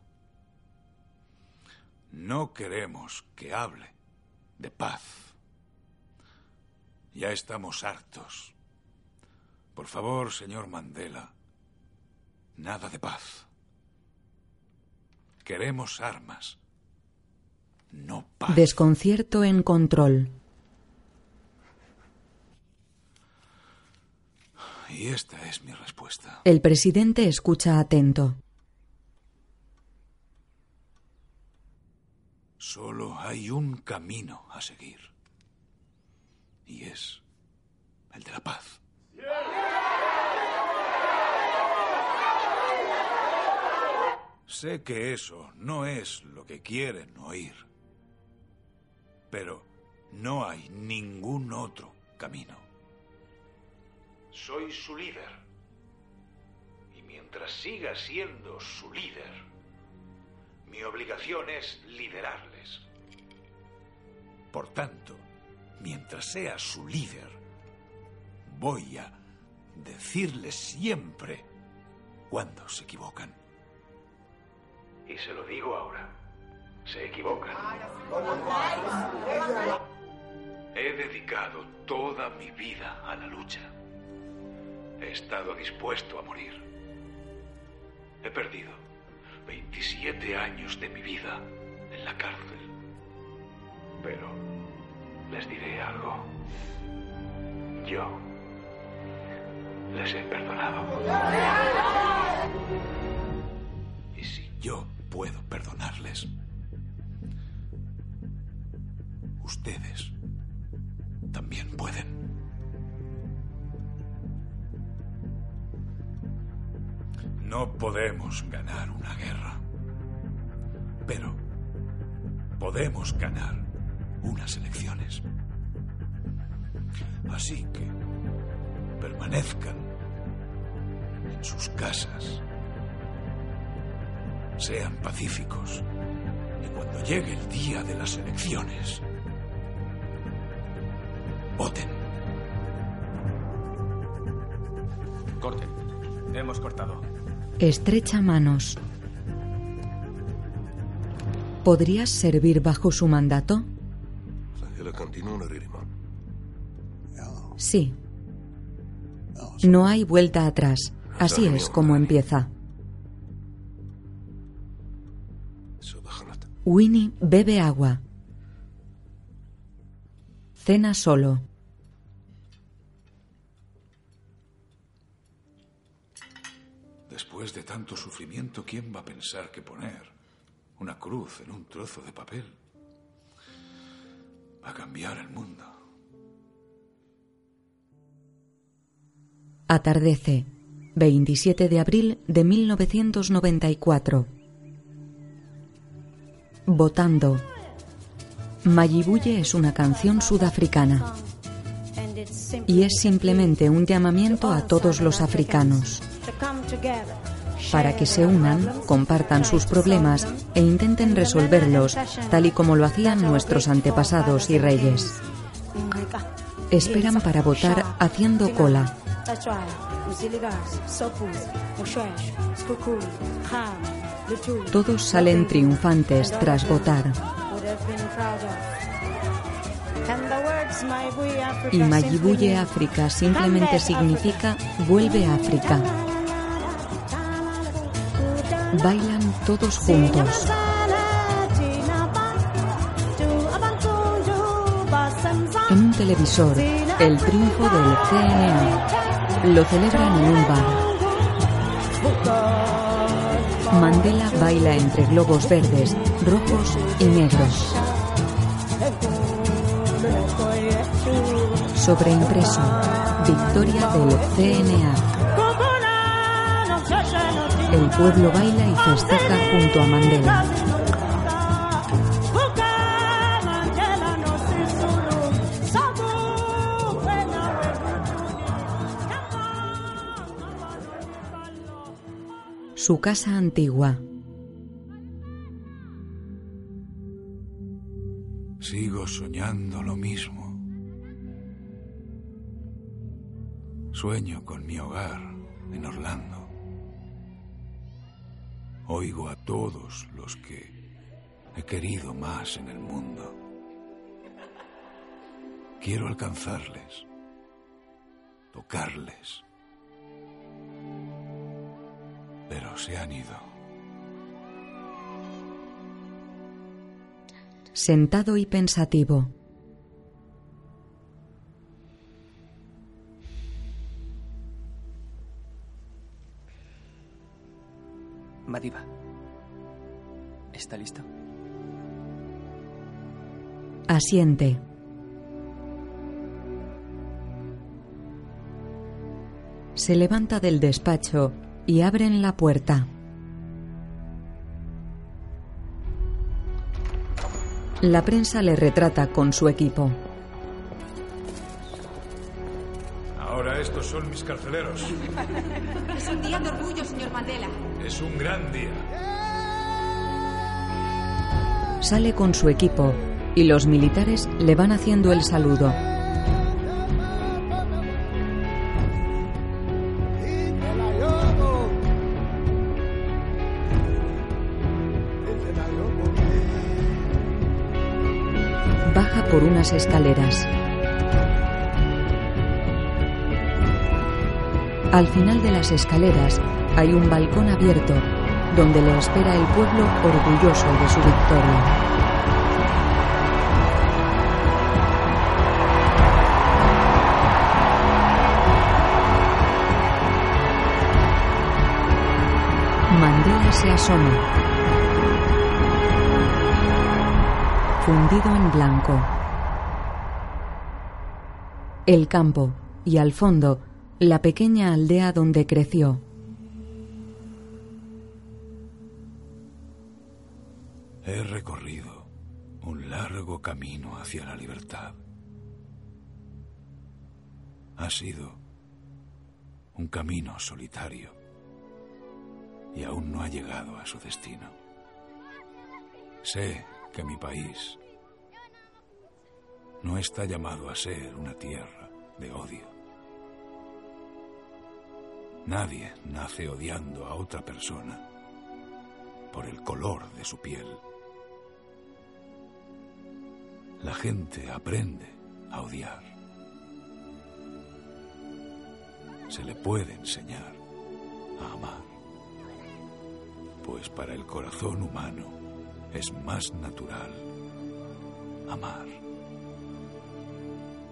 No queremos que hable de paz. Ya estamos hartos. Por favor, señor Mandela, nada de paz. Queremos armas. No paz. Desconcierto en control. Y esta es mi respuesta. El presidente escucha atento. Solo hay un camino a seguir. Y es el de la paz. Sé que eso no es lo que quieren oír. Pero no hay ningún otro camino. Soy su líder. Y mientras siga siendo su líder, mi obligación es liderarles. Por tanto, mientras sea su líder, voy a decirles siempre cuando se equivocan. Y se lo digo ahora. Se equivocan. He dedicado toda mi vida a la lucha. He estado dispuesto a morir. He perdido 27 años de mi vida en la cárcel. Pero les diré algo. Yo les he perdonado. Y si yo puedo perdonarles, ustedes también pueden. No podemos ganar una guerra, pero podemos ganar unas elecciones. Así que permanezcan en sus casas, sean pacíficos y cuando llegue el día de las elecciones, voten. Corten. Hemos cortado. Estrecha manos. ¿Podrías servir bajo su mandato? Sí. No hay vuelta atrás. Así es como empieza. Winnie bebe agua. Cena solo. Después de tanto sufrimiento, ¿quién va a pensar que poner una cruz en un trozo de papel a cambiar el mundo. Atardece, 27 de abril de 1994. Votando. Mayibuye es una canción sudafricana y es simplemente un llamamiento a todos los africanos para que se unan, compartan sus problemas e intenten resolverlos tal y como lo hacían nuestros antepasados y reyes. Esperan para votar haciendo cola. Todos salen triunfantes tras votar. Y Mayibuye África simplemente significa vuelve a África. Bailan todos juntos. En un televisor, el triunfo del CNA. Lo celebran en un bar. Mandela baila entre globos verdes, rojos y negros. Sobreimpreso. Victoria del CNA. El pueblo baila y festeja junto a Mandela. Su casa antigua. Sigo soñando lo mismo. Sueño con mi hogar en Orlando. Oigo a todos los que he querido más en el mundo. Quiero alcanzarles, tocarles. Pero se han ido. Sentado y pensativo. Madiba. ¿Está listo? Asiente. Se levanta del despacho y abren la puerta. La prensa le retrata con su equipo. Ahora estos son mis carceleros. Es un día de orgullo, señor Mandela. Es un gran día. Sale con su equipo y los militares le van haciendo el saludo. Unas escaleras. Al final de las escaleras hay un balcón abierto donde le espera el pueblo orgulloso de su victoria. Mandela se asoma. Fundido en blanco. El campo y al fondo la pequeña aldea donde creció. He recorrido un largo camino hacia la libertad. Ha sido un camino solitario y aún no ha llegado a su destino. Sé que mi país no está llamado a ser una tierra de odio. Nadie nace odiando a otra persona por el color de su piel. La gente aprende a odiar. Se le puede enseñar a amar, pues para el corazón humano es más natural amar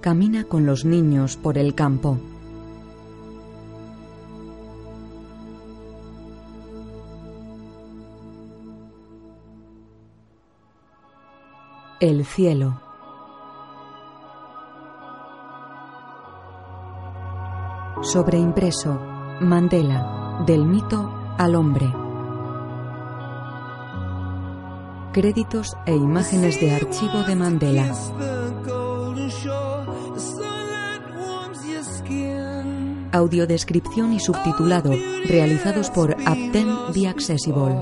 camina con los niños por el campo. El cielo. Sobreimpreso, Mandela, del mito al hombre. Créditos e imágenes de archivo de Mandela. Audiodescripción y subtitulado, realizados por Apten The Accessible.